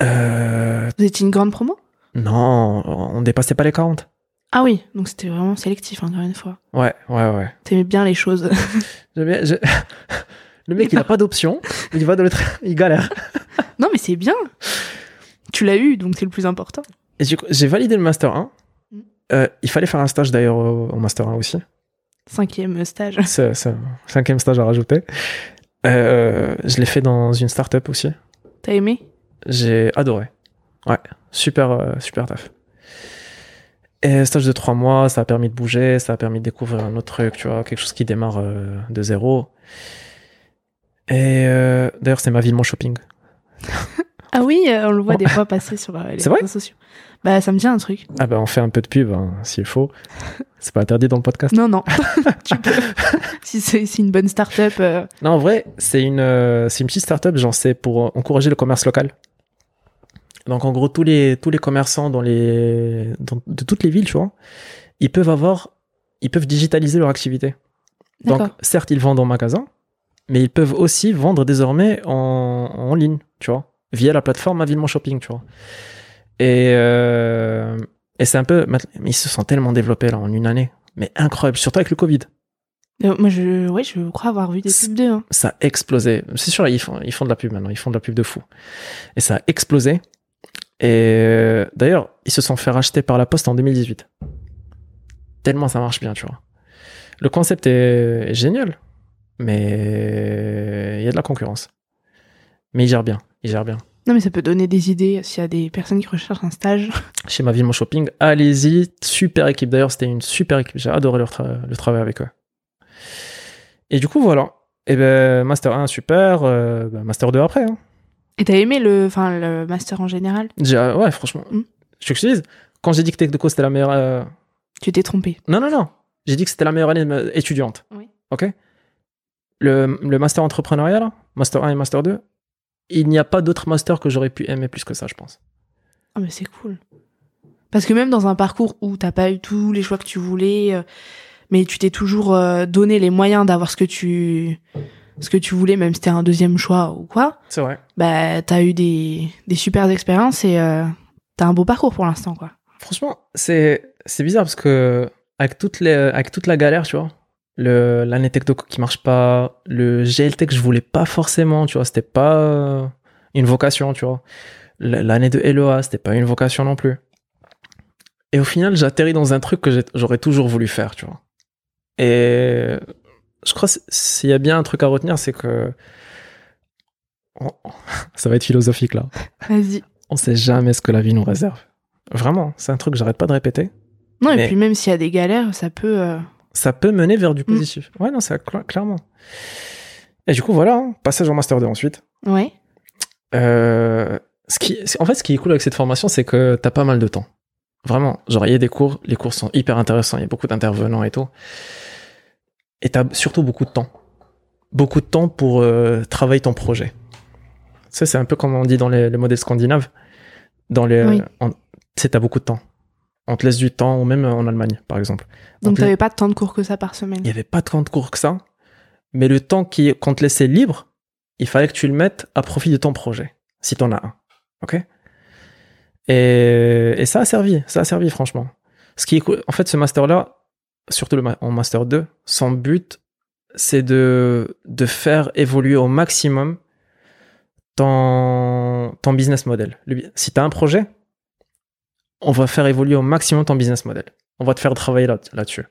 Euh. Vous étiez une grande promo? Non, on dépassait pas les 40. Ah oui, donc c'était vraiment sélectif, encore une fois. Ouais, ouais, ouais. T'aimais bien les choses. J'aime bien- je- Le mec, il a pas d'option, il va dans le train, il galère. non, mais c'est bien. Tu l'as eu, donc c'est le plus important. Et du coup, j'ai validé le Master 1. Mm. Euh, il fallait faire un stage d'ailleurs au, au Master 1 aussi. Cinquième stage. C'est c'est un cinquième stage à rajouter. Euh, je l'ai fait dans une start-up aussi. T'as aimé? J'ai adoré. Ouais, super, euh, super taf. Et stage de trois mois, ça a permis de bouger, ça a permis de découvrir un autre truc, tu vois, quelque chose qui démarre euh, de zéro. Et euh, d'ailleurs, c'est ma ville, mon shopping. Ah oui, on le voit des fois passer sur les réseaux sociaux. Bah, ça me dit un truc. Ah ben, on fait un peu de pub, hein, s'il faut. C'est pas interdit dans le podcast. Non, non. tu peux. si c'est c'est une bonne start-up. euh, Non, en vrai, c'est une, euh, c'est une petite startup, j'en sais, pour encourager le commerce local. Donc, en gros, tous les, tous les commerçants dans les, dans- de toutes les villes, tu vois, ils peuvent avoir, ils peuvent digitaliser leur activité. Donc, certes, ils vendent en magasin, mais ils peuvent aussi vendre désormais en, en ligne, tu vois, via la plateforme Avillement Shopping, tu vois. Et, euh, et c'est un peu, mais ils se sont tellement développés là en une année, mais incroyable, surtout avec le Covid Euh, moi, je, ouais, je crois avoir vu des pubs d'eux. hein. ça a explosé. C'est sûr, ils font, ils font de la pub maintenant, ils font de la pub de fou. Et ça a explosé. Et euh, d'ailleurs, ils se sont fait racheter par la Poste en 2018. Tellement ça marche bien, tu vois. Le concept est, est génial, mais il y a de la concurrence. Mais ils gèrent bien, ils gèrent bien. Non, mais ça peut donner des idées s'il y a des personnes qui recherchent un stage. Chez ma ville, mon shopping, allez-y, super équipe. D'ailleurs, c'était une super équipe. J'ai adoré leur tra- le travail avec eux. Et du coup, voilà. Et ben, Master 1, super. euh, ben, Master 2 après. Hein. Et t'as aimé le, le master en général? Euh, ouais, franchement. Mm. Je te dis, quand j'ai dit que Techdeco c'était la meilleure. euh, Tu t'es trompé. Non, non, non. J'ai dit que c'était la meilleure année étudiante. Oui. Ok? Le, le master entrepreneuriat, là, master 1 et master 2, il n'y a pas d'autre master que j'aurais pu aimer plus que ça, je pense. Ah, mais c'est cool. Parce que même dans un parcours où t'as pas eu tous les choix que tu voulais, euh, mais tu t'es toujours euh, donné les moyens d'avoir ce que tu, ce que tu voulais, même si c'était un deuxième choix ou quoi, C'est vrai. bah, t'as eu des, des super expériences et euh, t'as un beau parcours pour l'instant, quoi. Franchement, c'est c'est bizarre parce que avec toute, les, avec toute la galère, tu vois, le l'année Techdeco qui marche pas, le GLT que je voulais pas forcément, tu vois, c'était pas une vocation, tu vois. L'année de LEA, c'était pas une vocation non plus. Et au final, j'atterris dans un truc que j'aurais toujours voulu faire, tu vois. Et je crois s'il y a bien un truc à retenir, c'est que Oh, ça va être philosophique là. Vas-y. On sait jamais ce que la vie nous réserve. Vraiment, c'est un truc que j'arrête pas de répéter. Non, et puis même s'il y a des galères, ça peut, euh, ça peut mener vers du positif. Ouais, non, ça, cla- clairement. Et du coup, voilà, hein, passage en Master 2 ensuite. Ouais. Euh, ce qui, en fait, ce qui est cool avec cette formation, c'est que t'as pas mal de temps. Vraiment. Genre, il y a des cours, les cours sont hyper intéressants, il y a beaucoup d'intervenants et tout. Et t'as surtout beaucoup de temps. Beaucoup de temps pour euh, travailler ton projet. Ça, c'est un peu comme on dit dans les, les modèles scandinaves. Dans les, Oui. tu sais, t'as beaucoup de temps. On te laisse du temps, ou même en Allemagne, par exemple. On Donc te la- t'avais pas tant de cours que ça par semaine. il n'y avait pas tant de cours que ça, mais le temps qui, qu'on te laissait libre, il fallait que tu le mettes à profit de ton projet, si tu en as un. OK? Et, et ça a servi, ça a servi, franchement. Ce qui en fait, ce master-là, surtout le en master 2, son but, c'est de, de faire évoluer au maximum ton, ton business model. Si tu as un projet, on va faire évoluer au maximum ton business model. On va te faire travailler là- là-dessus.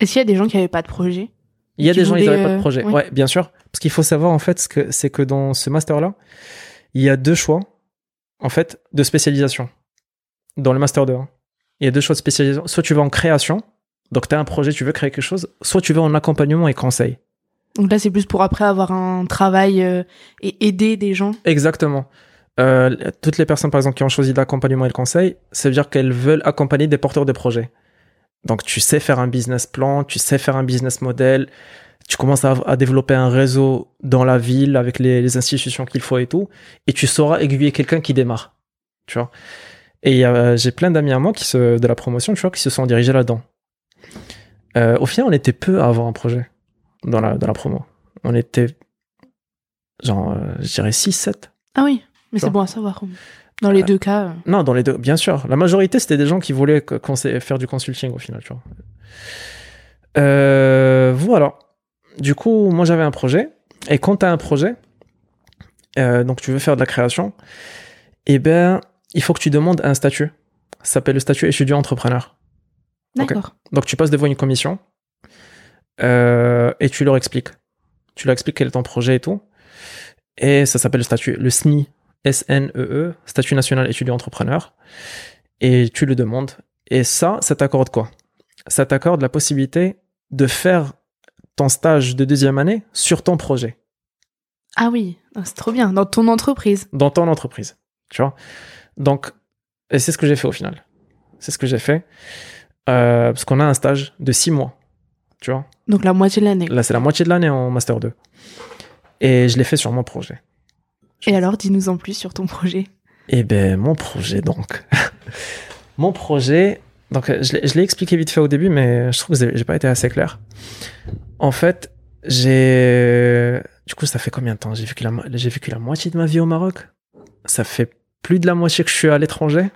Est-ce qu'il y a des gens qui avaient pas de projet? Il y a Qui des gens, voulaient, n'avaient pas de euh, projet. oui. Ouais, bien sûr. Parce qu'il faut savoir, en fait, ce que, c'est que dans ce master-là, il y a deux choix, en fait, de spécialisation. Dans le master 2. hein. Il y a deux choix de spécialisation. Soit tu vas en création, donc tu as un projet, tu veux créer quelque chose, soit tu vas en accompagnement et conseil. Donc là, c'est plus pour après avoir un travail euh, et aider des gens. Exactement. Euh, toutes les personnes, par exemple, qui ont choisi l'accompagnement et le conseil, ça veut dire qu'elles veulent accompagner des porteurs de projets. Donc, tu sais faire un business plan, tu sais faire un business model, tu commences à, développer un réseau dans la ville avec les, institutions qu'il faut et tout, et tu sauras aiguiller quelqu'un qui démarre. Tu vois? Et j'ai plein d'amis à moi qui de la promotion, tu vois, qui se sont dirigés là-dedans. Euh, au final, on était peu à avoir un projet dans la, dans la promo. On était, genre, euh, je dirais 6, 7. Ah oui, mais c'est bon à savoir. Dans les Euh, deux cas. euh. Non, dans les deux, bien sûr. La majorité, c'était des gens qui voulaient faire du consulting au final, tu vois. Euh, voilà. Du coup, moi, j'avais un projet. Et quand tu as un projet, donc tu veux faire de la création, eh ben, il faut que tu demandes un statut. Ça s'appelle le statut étudiant entrepreneur. D'accord. Donc tu passes devant une commission et tu leur expliques. Tu leur expliques quel est ton projet et tout. Et ça s'appelle le statut, le SNI, S-N-E-E, E statut national étudiant entrepreneur. Et tu le demandes. Et ça, ça t'accorde quoi? Ça t'accorde la possibilité de faire ton stage de deuxième année sur ton projet, Ah oui, Ah, c'est trop bien. Dans ton entreprise. dans ton entreprise. Tu vois? Donc, et c'est ce que j'ai fait au final. C'est ce que j'ai fait. Euh, parce qu'on a un stage de six mois. Tu vois? Donc la moitié de l'année. Là, c'est la moitié de l'année en Master 2. Et je l'ai fait sur mon projet. Et alors, dis-nous en plus sur ton projet. Eh ben, mon projet, donc. mon projet, donc, euh, je l'ai- expliqué vite fait au début, mais je trouve que j'ai- pas été assez clair. En fait, j'ai. Du coup, ça fait combien de temps J'ai vécu, la... vécu la moitié de ma vie au Maroc? Ça fait plus de la moitié que je suis à l'étranger.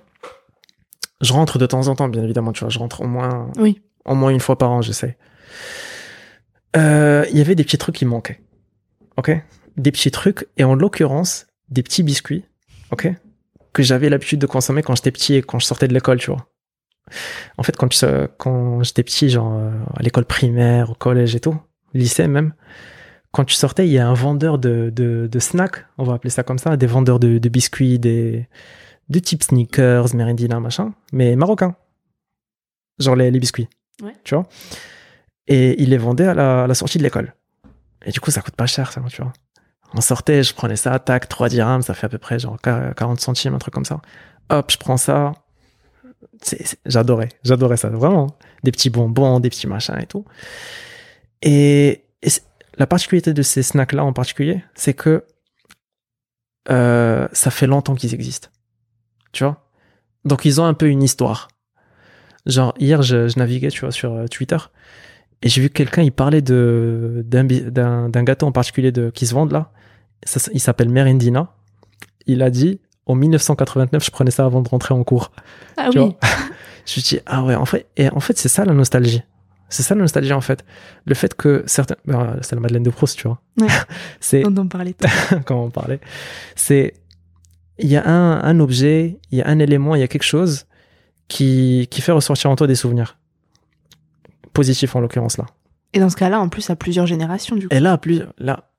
Je rentre de temps en temps, bien évidemment, tu vois. Je rentre au moins, Oui. au moins une fois par an, j'essaie. Euh, Il y avait des petits trucs qui me manquaient. Ok? Des petits trucs, et en l'occurrence, des petits biscuits. Ok Que j'avais l'habitude de consommer quand j'étais petit et quand je sortais de l'école, tu vois. En fait, quand, quand j'étais petit, genre euh, à l'école primaire, au collège et tout, lycée même, quand tu sortais, il y a un vendeur de, de, de snacks, on va appeler ça comme ça, des vendeurs de, de biscuits, des, de type sneakers, merendina, machin, mais marocains. Genre les, les biscuits. Ouais. Tu vois Et il les vendait à la, à la sortie de l'école. Et du coup, ça coûte pas cher, ça, tu vois. On sortait, je prenais ça, tac, 3 dirhams, ça fait à peu près genre 40 centimes, un truc comme ça. Hop, je prends ça. J'adorais, j'adorais ça, vraiment. Des petits bonbons, des petits machins et tout. Et, et la particularité de ces snacks-là en particulier, c'est que euh, ça fait longtemps qu'ils existent. Tu vois? Donc ils ont un peu une histoire. Genre, hier, je, je naviguais, tu vois, sur euh, Twitter, et j'ai vu quelqu'un, il parlait de d'un gâteau en particulier de, qui se vend là. Ça, il s'appelle Merendina. Il a dit, en 1989, je prenais ça avant de rentrer en cours. Ah Tu oui. vois Je me dis, ah ouais, en fait, et en fait c'est ça la nostalgie. C'est ça la nostalgie, en fait. Le fait que certains. ben, c'est la Madeleine de Proust, tu vois. Ouais. c'est Dont on parlait. quand on parlait. C'est. Il y a un, un objet, il y a un élément, il y a quelque chose qui, qui fait ressortir en toi des souvenirs. Positifs en l'occurrence là. Et dans ce cas-là, en plus, à plusieurs générations, du coup. Et là, à, plus, là,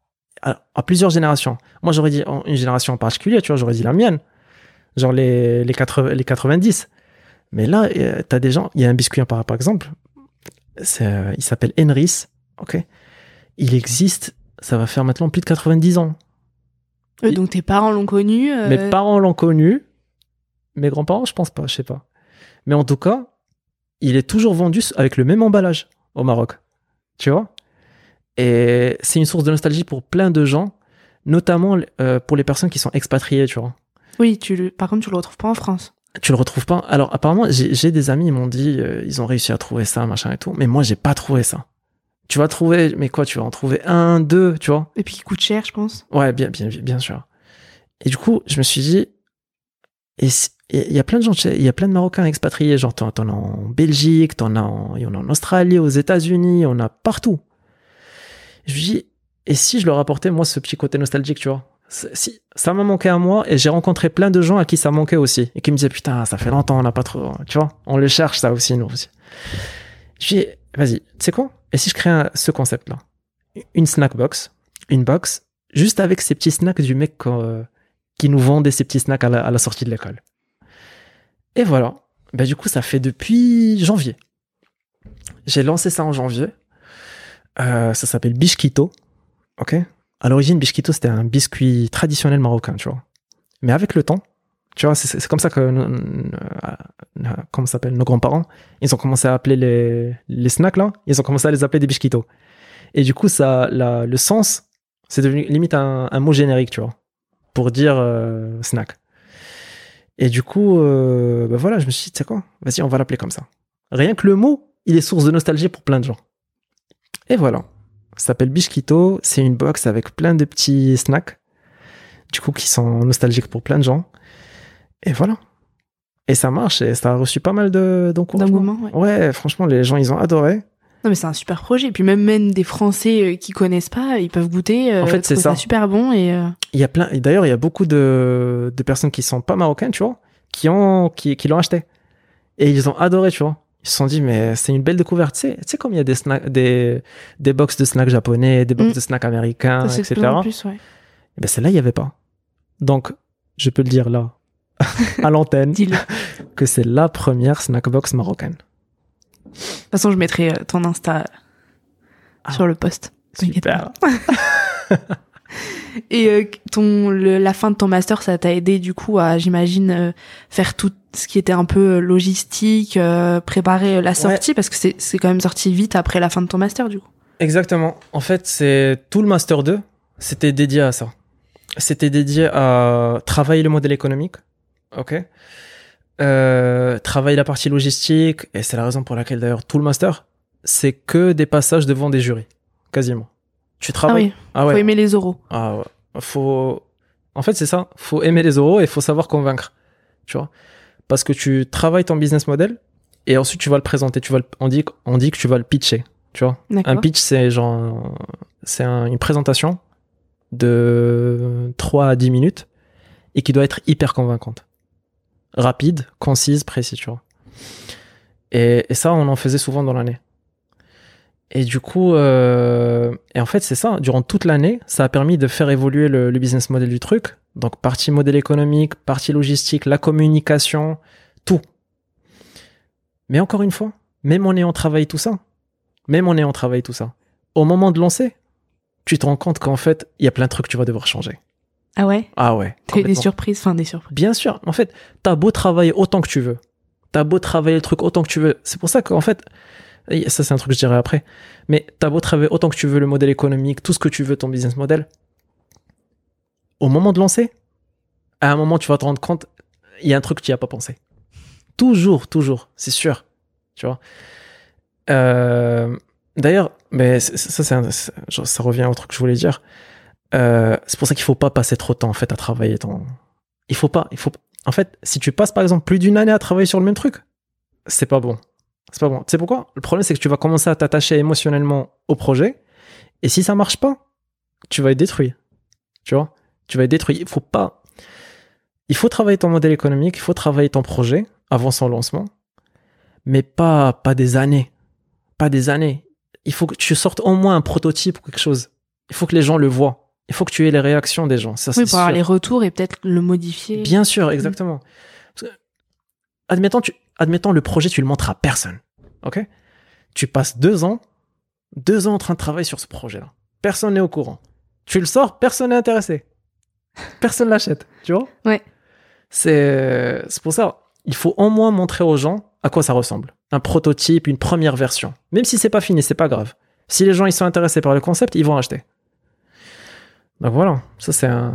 à, à plusieurs générations. Moi, j'aurais dit une génération en particulier, tu vois, j'aurais dit la mienne. Genre les, les, 80, les 90. Mais là, euh, t'as des gens, il y a un biscuit par, par exemple. c'est, euh, il s'appelle Enris. Ok. Il existe, ça va faire maintenant plus de 90 ans. Euh, donc tes parents l'ont connu. euh, Mes parents l'ont connu. Mes grands-parents, je pense pas, je sais pas. Mais en tout cas, il est toujours vendu avec le même emballage au Maroc. Tu vois? Et c'est une source de nostalgie pour plein de gens, notamment euh, pour les personnes qui sont expatriées, tu vois. Oui, tu le... par contre, tu le retrouves pas en France. Tu le retrouves pas? Alors apparemment, j'ai des amis, ils m'ont dit, euh, ils ont réussi à trouver ça, machin et tout. Mais moi, j'ai pas trouvé ça. Tu vas trouver, mais quoi, tu vas en trouver un, deux, tu vois? Et puis, il coûte cher, je pense. Ouais, bien, bien, bien sûr. Et du coup, je me suis dit, et si- il y a plein de gens, il y a plein de Marocains expatriés, genre t'en t'en as en Belgique, t'en as en, en a en Australie, aux États-Unis, on a partout. Je me dis, et si je leur apportais moi ce petit côté nostalgique, tu vois? Si ça m'a manqué à moi, et j'ai rencontré plein de gens à qui ça manquait aussi, et qui me disaient putain, ça fait longtemps, on n'a pas trop, tu vois, on le cherche ça aussi nous aussi. Je dis, vas-y, tu sais quoi? Et si je crée un- ce concept-là, une snack box, une box juste avec ces petits snacks du mec euh, qui nous vendait ces petits snacks à la, à la sortie de l'école. Et voilà. Bah, du coup, ça fait depuis janvier. J'ai lancé ça en janvier. Euh, ça s'appelle Bishkito. Ok? À l'origine, Bishkito, c'était un biscuit traditionnel marocain, tu vois. Mais avec le temps, tu vois, c'est- comme ça que, euh, comment s'appelle, nos grands-parents, ils ont commencé à appeler les, les snacks là, ils ont commencé à les appeler des Bishkito. Et du coup, ça, le sens, c'est devenu limite un, un mot générique, tu vois, pour dire euh, snack. Et du coup, euh, bah voilà, je me suis dit, tu sais quoi, vas-y, on va l'appeler comme ça. Rien que le mot, il est source de nostalgie pour plein de gens. Et voilà. Ça s'appelle Bishkito, c'est une box avec plein de petits snacks, du coup, qui sont nostalgiques pour plein de gens. Et voilà. Et ça marche, et ça a reçu pas mal de- d'encouragement. D'engouement, ouais. Ouais, franchement, les gens, ils ont adoré. Non, mais c'est un super projet. Et puis, même, même des Français euh, qui connaissent pas, ils peuvent goûter. euh, En fait, c'est ça. super bon. Et, euh, Il y a plein, d'ailleurs, il y a beaucoup de, de personnes qui sont pas marocaines, tu vois, qui ont, qui, qui l'ont acheté. Et ils ont adoré, tu vois. Ils se sont dit, mais c'est une belle découverte. Tu sais, tu sais comme il y a des snacks, des, des box de snacks japonais, des box Mm. de snacks américains, ça etc. plus, ouais. Et ben, celle-là, il y avait pas. Donc, je peux le dire là, à l'antenne. De que c'est la première snack box marocaine. Toute façon, je mettrai euh, ton Insta Ah. sur le post. Super. Et euh, ton, le- la fin de ton master, ça t'a aidé du coup à, j'imagine, euh, faire tout ce qui était un peu euh, logistique, euh, préparer euh, la sortie, parce que c'est c'est quand même sorti vite après la fin de ton master du coup. Exactement. En fait, c'est tout le master 2, c'était dédié à ça. C'était dédié à travailler le modèle économique, ok, euh, travailler la partie logistique, et c'est la raison pour laquelle d'ailleurs tout le master, c'est que des passages devant des jurys, quasiment. Tu Ah travailles. oui, Ah faut aimer les oraux. Ah ouais. Faut. En fait, c'est ça. Faut aimer les euros et faut savoir convaincre. Tu vois. Parce que tu travailles ton business model et ensuite tu vas le présenter. Tu vas le- on dit, on dit que tu vas le pitcher. Tu vois. Un pitch, c'est genre, c'est un- une présentation de 3 à 10 minutes et qui doit être hyper convaincante. Rapide, concise, précis, tu vois. Et, et ça, on en faisait souvent dans l'année. Et du coup, euh, et en fait, c'est ça. Durant toute l'année, ça a permis de faire évoluer le, le business model du truc. Donc, partie modèle économique, partie logistique, la communication, tout. Mais encore une fois, même en ayant travaillé tout ça, même en ayant travaillé tout ça, au moment de lancer, tu te rends compte qu'en fait, il y a plein de trucs que tu vas devoir changer. Ah ouais? Ah ouais. T'as eu des surprises, enfin des surprises. Bien sûr. En fait, t'as beau travailler autant que tu veux. T'as beau travailler le truc autant que tu veux. C'est pour ça qu'en fait, ça c'est un truc que je dirai après, mais t'as beau travailler autant que tu veux le modèle économique, tout ce que tu veux, ton business model. Au moment de lancer, à un moment tu vas te rendre compte, il y a un truc que tu n'y as pas pensé. Toujours, toujours, c'est sûr. Tu vois. Euh, D'ailleurs, mais ça, ça revient au truc que je voulais dire. Euh, c'est pour ça qu'il faut pas passer trop de temps en fait à travailler ton. Il faut pas. Il faut. En fait, si tu passes par exemple plus d'une année à travailler sur le même truc, c'est pas bon. C'est pas bon. Tu sais pourquoi? Le problème c'est que tu vas commencer à t'attacher émotionnellement au projet, et si ça marche pas, tu vas être détruit. Tu vois? Tu vas être détruit. Il faut pas. Il faut travailler ton modèle économique, il faut travailler ton projet avant son lancement, mais pas pas des années, pas des années. Il faut que tu sortes au moins un prototype ou quelque chose. Il faut que les gens le voient. Il faut que tu aies les réactions des gens. Ça, Oui, pour avoir les retours et peut-être le modifier. Bien sûr, exactement. Parce que, admettons, tu, admettons, le projet, tu le montres à personne. OK? Tu passes deux ans, deux ans en train de travailler sur ce projet-là. Personne n'est au courant. Tu le sors, personne n'est intéressé. Personne l'achète, tu vois? Ouais. C'est c'est pour ça, il faut au moins montrer aux gens à quoi ça ressemble. Un prototype, une première version. Même si c'est pas fini, c'est pas grave. Si les gens ils sont intéressés par le concept, ils vont acheter. Donc voilà, ça c'est un,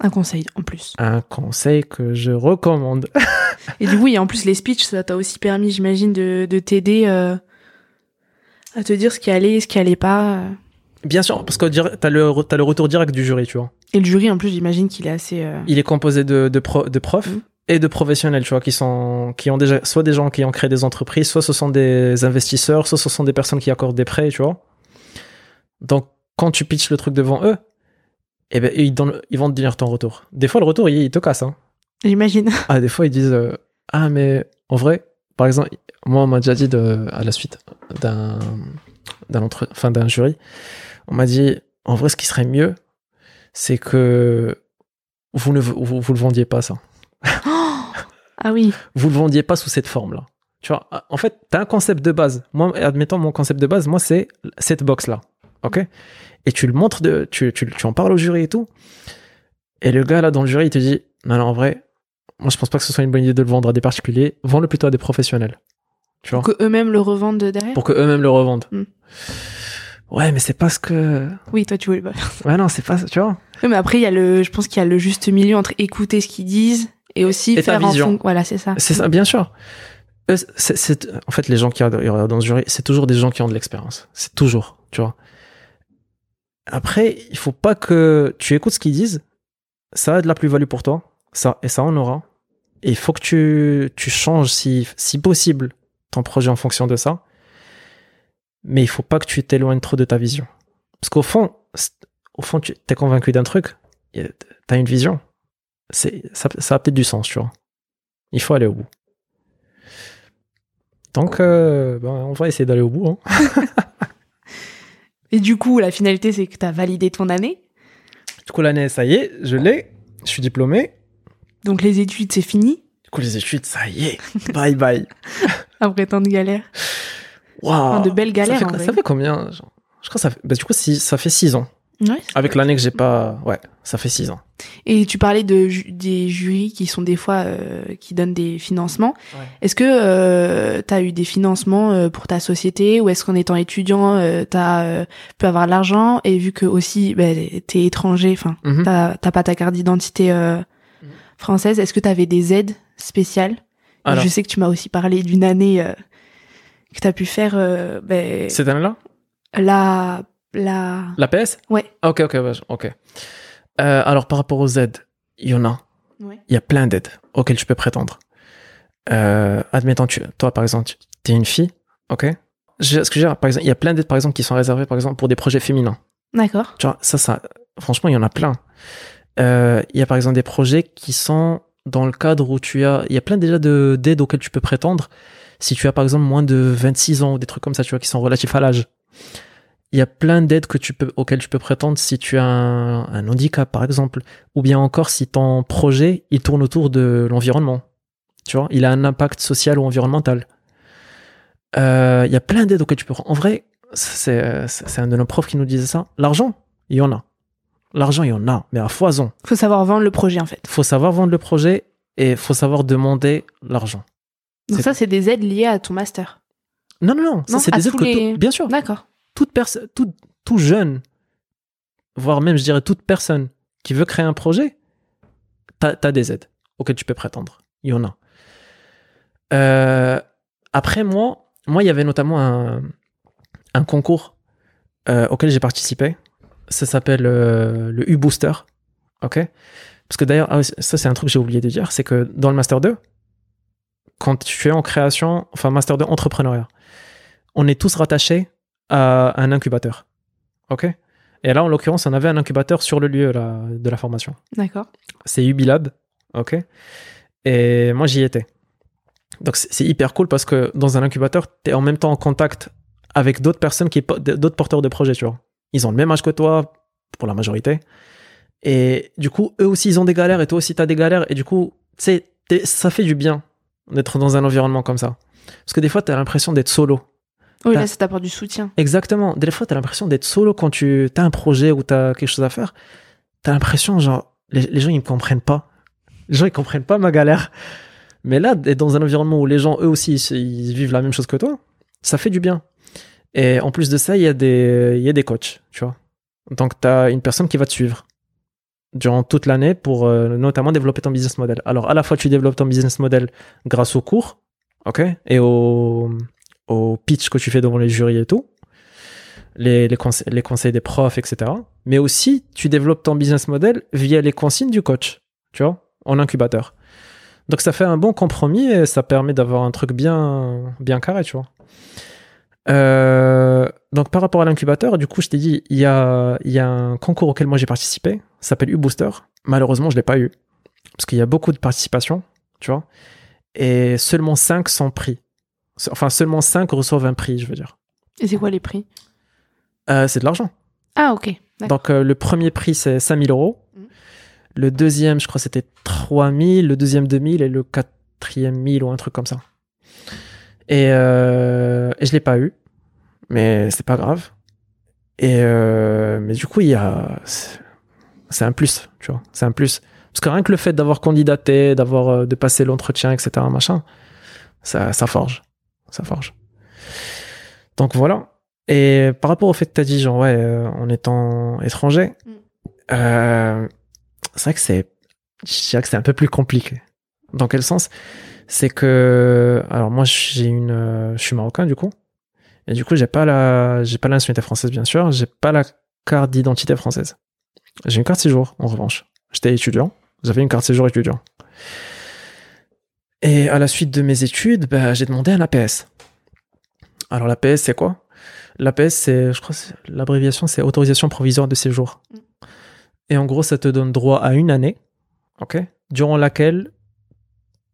Un conseil en plus. un conseil que je recommande. Et du coup, et en plus, les speeches, ça t'a aussi permis, j'imagine, de, de t'aider euh, à te dire ce qui allait, ce qui allait pas. euh. Bien sûr, parce que t'as le, t'as le retour direct du jury, tu vois. Et le jury, en plus, j'imagine qu'il est assez. euh, Il est composé de, de, pro- de profs Mhm. et de professionnels, tu vois, qui sont, qui ont déjà, soit des gens qui ont créé des entreprises, soit ce sont des investisseurs, soit ce sont des personnes qui accordent des prêts, tu vois. Donc, quand tu pitches le truc devant eux, eh ben, ils, donnent- ils vont te dire ton retour. Des fois, le retour, il, il te casse, hein. J'imagine. Ah, des fois, ils disent euh, Ah, mais en vrai, par exemple, moi, on m'a déjà dit de, à la suite d'un d'un entre- enfin, d'un jury, on m'a dit En vrai, ce qui serait mieux, c'est que vous ne vous, vous le vendiez pas, ça. ah oui. Vous le vendiez pas sous cette forme-là. Tu vois, en fait, tu as un concept de base. Moi, admettons, mon concept de base, moi, c'est cette box-là. OK Et tu le montres, de, tu, tu, tu en parles au jury et tout. Et le gars, là, dans le jury, il te dit Non, non, en vrai, moi, je pense pas que ce soit une bonne idée de le vendre à des particuliers. Vends-le plutôt à des professionnels. Tu vois Que eux-mêmes le revendent derrière. Pour qu'eux-mêmes le revendent. Mm. Ouais, mais c'est pas ce que. Oui, toi, tu voulais pas. Ouais, non, c'est pas. Tu vois Oui, mais après, il y a le, je pense qu'il y a le juste milieu entre écouter ce qu'ils disent et aussi Et ta faire en vision. fon- Voilà, c'est ça. C'est ça, bien sûr. En fait, les gens qui regardent dans ce jury, c'est toujours des gens qui ont de l'expérience. C'est toujours, tu vois. Après, il faut pas que tu écoutes ce qu'ils disent. Ça a de la plus-value pour toi. Ça, et ça en aura. Et il faut que tu, tu changes, si, si possible, ton projet en fonction de ça. Mais il faut pas que tu t'éloignes trop de ta vision. Parce qu'au fond, au fond, tu es convaincu d'un truc. Tu as une vision. C'est, ça, ça a peut-être du sens, tu vois. Il faut aller au bout. Donc, euh, ben, on va essayer d'aller au bout. hein. Et du coup, la finalité, c'est que tu as validé ton année. Du coup, l'année, ça y est, je l'ai. Je suis diplômé. Donc, les études, c'est fini. Du coup, les études, ça y est. Bye bye. Après tant de galères. Waouh. Enfin, de belles galères, Ça en fait, vrai. ça fait combien genre? Je crois que ça fait. bah, du coup, si, ça fait 6 ans. Ouais. Avec l'année que j'ai pas. Ouais, ça fait 6 ans. Et tu parlais de ju- des jurys qui sont des fois euh, qui donnent des financements. Est-ce que euh, tu as eu des financements euh, pour ta société ou est-ce qu'en étant étudiant, euh, tu as pu avoir de l'argent et vu que aussi bah, tu es étranger, enfin Mhm. t'as t'as pas ta carte d'identité euh, Mhm. française, est-ce que tu avais des aides spéciales? Alors, Je sais que tu m'as aussi parlé d'une année euh, que tu as pu faire euh, ben, cette année-là? la la La PS ouais. Ah, Ok, ok, ok. Euh, alors, par rapport aux aides, il y en a. Ouais. Il y a plein d'aides auxquelles tu peux prétendre. Euh, admettons, tu, toi, par exemple, tu es une fille, ok? Je- Ce que je veux dire, par exemple, il y a plein d'aides, par exemple, qui sont réservées, par exemple, pour des projets féminins. D'accord. Tu vois, ça, ça, franchement, il y en a plein. Euh, Il y a, par exemple, des projets qui sont dans le cadre où tu as, il y a plein déjà de- d'aides auxquelles tu peux prétendre si tu as, par exemple, moins de 26 ans ou des trucs comme ça, tu vois, qui sont relatifs à l'âge. Il y a plein d'aides que tu peux, auxquelles tu peux prétendre si tu as un, un handicap, par exemple, ou bien encore si ton projet, il tourne autour de l'environnement. Tu vois, il a un impact social ou environnemental. Euh, Il y a plein d'aides auxquelles tu peux. En vrai, c'est c'est un de nos profs qui nous disait ça. L'argent, il y en a. L'argent, il y en a, mais à foison. Faut savoir vendre le projet en fait. faut savoir vendre le projet et faut savoir demander l'argent. Donc ça c'est des aides liées à ton master. Non, non, non, ça c'est des aides que les- bien sûr, D'accord. Toute personne, tout, tout jeune, voire même je dirais toute personne qui veut créer un projet, t'as as des aides auxquelles tu peux prétendre. Il y en a. Euh, après moi, moi il y avait notamment un, un concours euh, auquel j'ai participé. Ça s'appelle euh, le U-Booster. Ok? Parce que d'ailleurs, ah ça c'est un truc que j'ai oublié de dire, c'est que dans le Master 2, quand tu es en création, enfin Master 2 entrepreneuriat, on est tous rattachés à un incubateur. Ok? Et là, en l'occurrence, on avait un incubateur sur le lieu là, de la formation. D'accord. C'est Ubilab. Ok? Et moi, j'y étais. Donc, c'est hyper cool parce que dans un incubateur, tu es en même temps en contact avec d'autres personnes, qui d'autres porteurs de projets, tu vois. Ils ont le même âge que toi, pour la majorité. Et du coup, eux aussi, ils ont des galères et toi aussi, tu as des galères. Et du coup, ça fait du bien d'être dans un environnement comme ça. Parce que des fois, tu as l'impression d'être solo. Oui, là, ça t'apporte du soutien. Exactement. Des fois, tu as l'impression d'être solo quand tu as un projet ou tu as quelque chose à faire. Tu as l'impression, genre, les, les gens, ils me comprennent pas. Les gens, ils comprennent pas ma galère. Mais là, d'être dans un environnement où les gens, eux aussi, ils, ils vivent la même chose que toi, ça fait du bien. Et en plus de ça, il y, a des- il y a des coachs, tu vois. Donc, tu as une personne qui va te suivre durant toute l'année pour euh, notamment développer ton business model. Alors, à la fois, tu développes ton business model grâce aux cours, ok, et au, au pitch que tu fais devant les jurys et tout, les, les, conse- les conseils des profs, etc. Mais aussi, tu développes ton business model via les consignes du coach, tu vois, en incubateur. Donc, ça fait un bon compromis et ça permet d'avoir un truc bien, bien carré, tu vois. Euh, donc, par rapport à l'incubateur, du coup, je t'ai dit, il y a, y a un concours auquel moi j'ai participé, ça s'appelle U-Booster. Malheureusement, je l'ai pas eu. Parce qu'il y a beaucoup de participation, tu vois. Et seulement 5 sont pris. Enfin, seulement 5 reçoivent un prix, je veux dire. Et c'est quoi les prix? Euh, c'est de l'argent. Ah, ok. Donc, euh, le premier prix, c'est 5000 euros. Mhm. Le deuxième, je crois, c'était 3000. Le deuxième, 2000. Et le quatrième, 1000 ou un truc comme ça. Et, euh, et je l'ai pas eu. Mais c'est pas grave. Et mais du coup, il y a. c'est- un plus, tu vois. C'est un plus. Parce que rien que le fait d'avoir candidaté, d'avoir de passer l'entretien, etc., machin, ça, ça forge. Ça forge. Donc voilà. Et par rapport au fait que tu as dit, genre, ouais, euh, en étant étranger, Mm. euh, c'est vrai que c'est, je dirais que c'est un peu plus compliqué. Dans quel sens? C'est que, alors moi, j'ai une, euh, je suis marocain du coup, et du coup, j'ai pas la, j'ai pas la nationalité française bien sûr, j'ai pas la carte d'identité française. J'ai une carte séjour en revanche. J'étais étudiant, j'avais une carte séjour étudiant. Et à la suite de mes études, bah, j'ai demandé un APS. Alors l'APS, c'est quoi? L'APS, c'est, je crois, l'abréviation, c'est autorisation provisoire de séjour. Mm. Et en gros, ça te donne droit à une année, ok, durant laquelle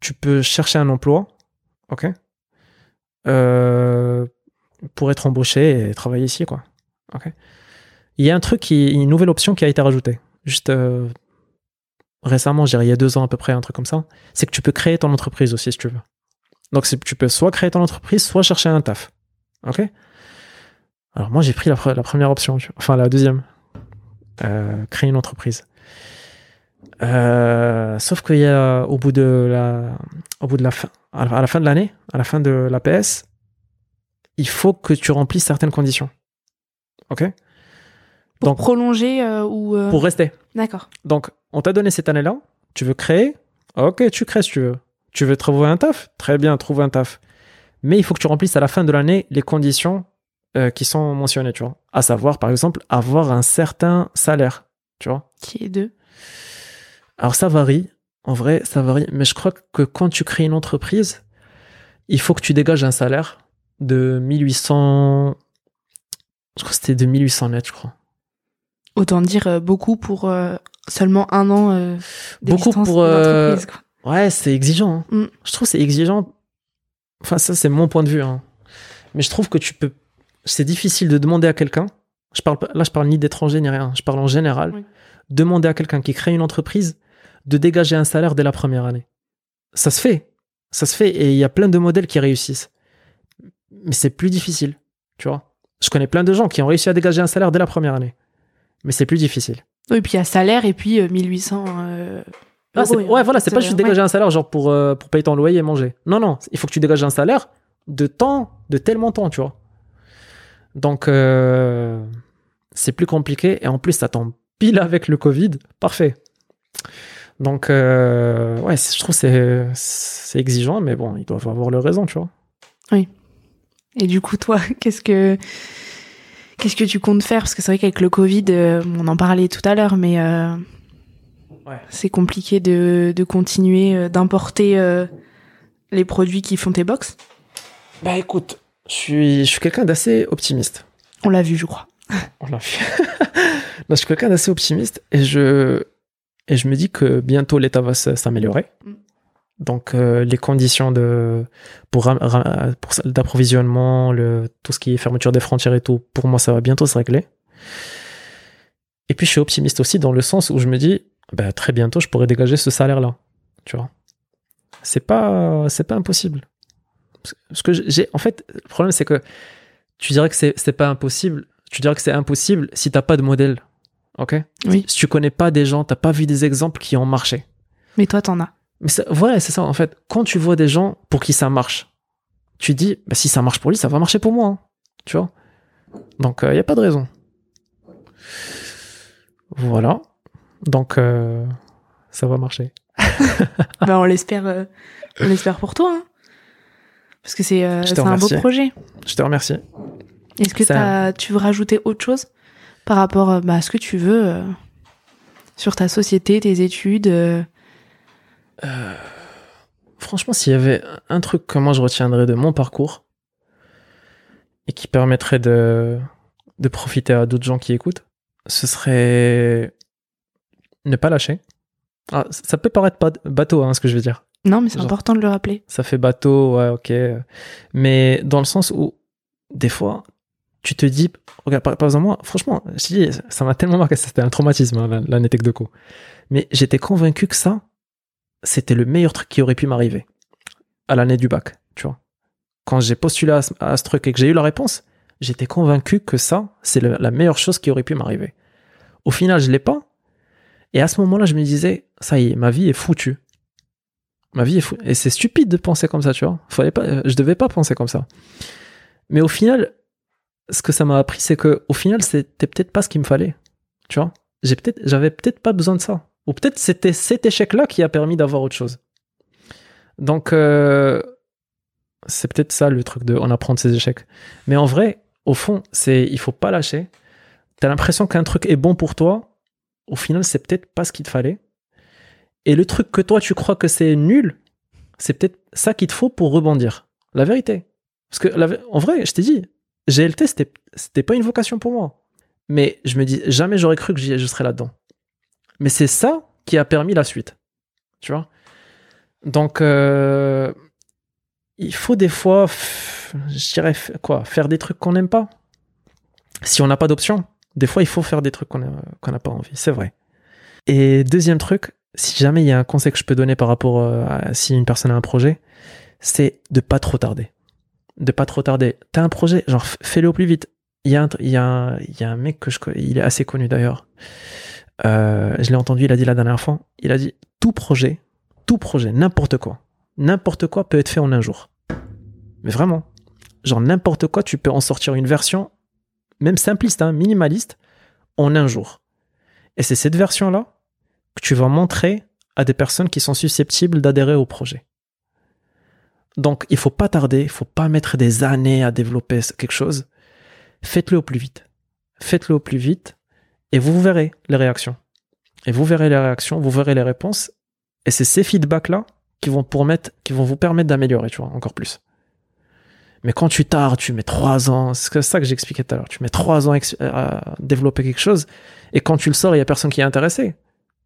tu peux chercher un emploi, ok, euh, pour être embauché et travailler ici, quoi. Ok? Il y a un truc qui, une nouvelle option qui a été rajoutée, juste euh, récemment, dirais il y a deux ans à peu près, un truc comme ça. C'est que tu peux créer ton entreprise aussi si tu veux. Donc tu peux soit créer ton entreprise, soit chercher un taf. Ok? Alors moi j'ai pris la, pre- la première option, enfin la deuxième, Euh, créer une entreprise. Euh, sauf qu'il y a au bout de la, au bout de la fin, à la fin de l'année, à la fin de l'APS, il faut que tu remplisses certaines conditions. Ok? Pour donc- prolonger euh, ou. euh, Pour rester. D'accord. Donc, on t'a donné cette année-là, tu veux créer, ok, tu crées si tu veux. Tu veux trouver un taf, très bien, trouve un taf. Mais il faut que tu remplisses à la fin de l'année les conditions euh, qui sont mentionnées, tu vois. À savoir, par exemple, avoir un certain salaire, tu vois. Qui est deux. Alors ça varie, en vrai, ça varie, mais je crois que quand tu crées une entreprise, il faut que tu dégages un salaire de 1800... Je crois que c'était de 1800 net, je crois. Autant dire euh, beaucoup pour euh, seulement un an euh, Beaucoup pour. Ouais, c'est exigeant. hein. Mm. Je trouve que c'est exigeant. Enfin, ça, c'est mon point de vue. hein. Mais je trouve que tu peux. C'est difficile de demander à quelqu'un. Je parle là, je parle ni d'étranger ni rien. Je parle en général. Oui. Demander à quelqu'un qui crée une entreprise de dégager un salaire dès la première année. Ça se fait. Ça se fait. Et il y a plein de modèles qui réussissent. Mais c'est plus difficile. Tu vois. Je connais plein de gens qui ont réussi à dégager un salaire dès la première année. Mais c'est plus difficile. Oui, puis il y a salaire et puis euh, 1800. euh, Ah, c'est- euros, ouais, en voilà, c'est pas juste euh, dégager ouais. un salaire genre pour, euh, pour payer ton loyer et manger. Non, non, il faut que tu dégages un salaire de temps, de tel montant, tu vois. Donc, euh, c'est plus compliqué et en plus, ça tombe pile avec le Covid. Parfait. Donc, euh, ouais, je trouve que c'est c'est exigeant, mais bon, ils doivent avoir leur raison, tu vois. Et du coup, toi, qu'est-ce que qu'est-ce que tu comptes faire? Parce que c'est vrai qu'avec le Covid, euh, on en parlait tout à l'heure, mais euh, Ouais. c'est compliqué de, de continuer euh, d'importer les produits qui font tes box. Bah écoute, je suis, je suis quelqu'un d'assez optimiste. On l'a vu, je crois. On l'a fait. Non, je suis quelqu'un d'assez optimiste et je, et je me dis que bientôt l'État va s'améliorer. Mm. Donc euh, les conditions de pour, d'approvisionnement, tout ce qui est fermeture des frontières et tout, pour moi ça va bientôt se régler. Et puis je suis optimiste aussi dans le sens où je me dis bah, très bientôt je pourrais dégager ce salaire là, tu vois. C'est pas c'est pas impossible. Parce que j'ai en fait le problème c'est que tu dirais que c'est c'est pas impossible. Tu dirais que c'est impossible si t'as pas de modèle. Ok? Oui. Si tu connais pas des gens, t'as pas vu des exemples qui ont marché. Mais toi, t'en as. Mais voilà, c'est ça en fait. Quand tu vois des gens pour qui ça marche, tu dis bah, si ça marche pour lui, ça va marcher pour moi. hein. Tu vois? Donc il y a pas de raison. Voilà. Donc euh, ça va marcher. bah, on l'espère, euh, on l'espère pour toi. hein. Parce que c'est euh, un beau projet. Je te remercie. Est-ce que Ça- tu veux rajouter autre chose par rapport euh, bah, à ce que tu veux euh, sur ta société, tes études euh, Franchement, s'il y avait un truc que moi je retiendrais de mon parcours et qui permettrait de, de profiter à d'autres gens qui écoutent, ce serait ne pas lâcher. Ah, ça peut paraître bateau, hein, ce que je veux dire. Non, mais c'est important de le rappeler. Ça fait bateau, ouais, ok. Mais dans le sens où, des fois, tu te dis, regarde, par, exemple, moi, franchement, je dis, ça m'a tellement marqué, c'était un traumatisme, hein, l'anecdote de co. Mais j'étais convaincu que ça, c'était le meilleur truc qui aurait pu m'arriver à l'année du bac, tu vois. Quand j'ai postulé à ce, truc et que j'ai eu la réponse, j'étais convaincu que ça, c'est la meilleure chose qui aurait pu m'arriver. Au final, je l'ai pas. Et à ce moment-là, je me disais, ça y est, ma vie est foutue. Ma vie est foutue. Et c'est stupide de penser comme ça, tu vois. Pas, je devais pas penser comme ça. Mais au final, ce que ça m'a appris, c'est que au final, c'était peut-être pas ce qu'il me fallait. Tu vois. J'ai peut-être, j'avais peut-être pas besoin de ça. Ou peut-être c'était cet échec-là qui a permis d'avoir autre chose. Donc, euh, c'est peut-être ça le truc de on apprend de ses échecs. Mais en vrai, au fond, c'est il faut pas lâcher. T'as l'impression qu'un truc est bon pour toi. Au final, c'est peut-être pas ce qu'il te fallait. Et le truc que toi tu crois que c'est nul, c'est peut-être ça qu'il te faut pour rebondir. La vérité. Parce que en vrai, je t'ai dit, GLT c'était c'était pas une vocation pour moi. Mais je me dis jamais j'aurais cru que je serais là-dedans. Mais c'est ça qui a permis la suite. Tu vois? Donc euh, il faut des fois je dirais quoi, faire des trucs qu'on n'aime pas. Si on n'a pas d'option, des fois il faut faire des trucs qu'on a- qu'on n'a pas envie, c'est vrai. Et deuxième truc, si jamais il y a un conseil que je peux donner par rapport euh, à si une personne a un projet, c'est de pas trop tarder. De pas trop tarder. T'as un projet, genre fais-le au plus vite. Il y, a un, y y a un mec que je il est assez connu d'ailleurs. Euh, je l'ai entendu, il a dit la dernière fois. Il a dit tout projet, tout projet, n'importe quoi, n'importe quoi peut être fait en un jour. Mais vraiment, genre n'importe quoi, tu peux en sortir une version, même simpliste, hein, minimaliste, en un jour. Et c'est cette version-là que tu vas montrer à des personnes qui sont susceptibles d'adhérer au projet. Donc, il faut pas tarder, il faut pas mettre des années à développer quelque chose. Faites-le au plus vite. Faites-le au plus vite et vous verrez les réactions. Et vous verrez les réactions, vous verrez les réponses. Et c'est ces feedbacks-là qui vont, qui vont vous permettre d'améliorer, tu vois, encore plus. Mais quand tu tardes, tu mets trois ans, c'est ça que j'expliquais tout à l'heure, tu mets trois ans à développer quelque chose, et quand tu le sors, il y a personne qui est intéressé.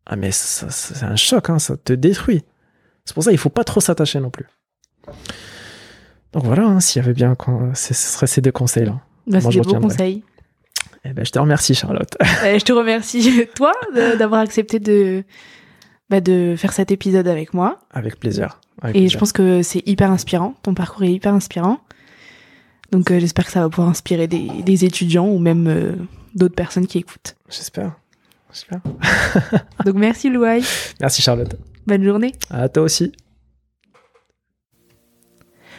Ah mais c'est un choc, hein, ça te détruit. C'est pour ça qu'il faut pas trop s'attacher non plus. Donc voilà, hein, s'il y avait bien, ce serait ces deux conseils-là. Bah, c'est des beaux conseils. Eh ben, je te remercie, Charlotte. Euh, je te remercie, toi, d'avoir accepté de, bah, de faire cet épisode avec moi. Avec plaisir. Avec Et plaisir. je pense que c'est hyper inspirant. Ton parcours est hyper inspirant. Donc euh, j'espère que ça va pouvoir inspirer des, des étudiants ou même euh, d'autres personnes qui écoutent. J'espère. J'espère. Donc merci Louaï. Merci, Charlotte. Bonne journée. À toi aussi.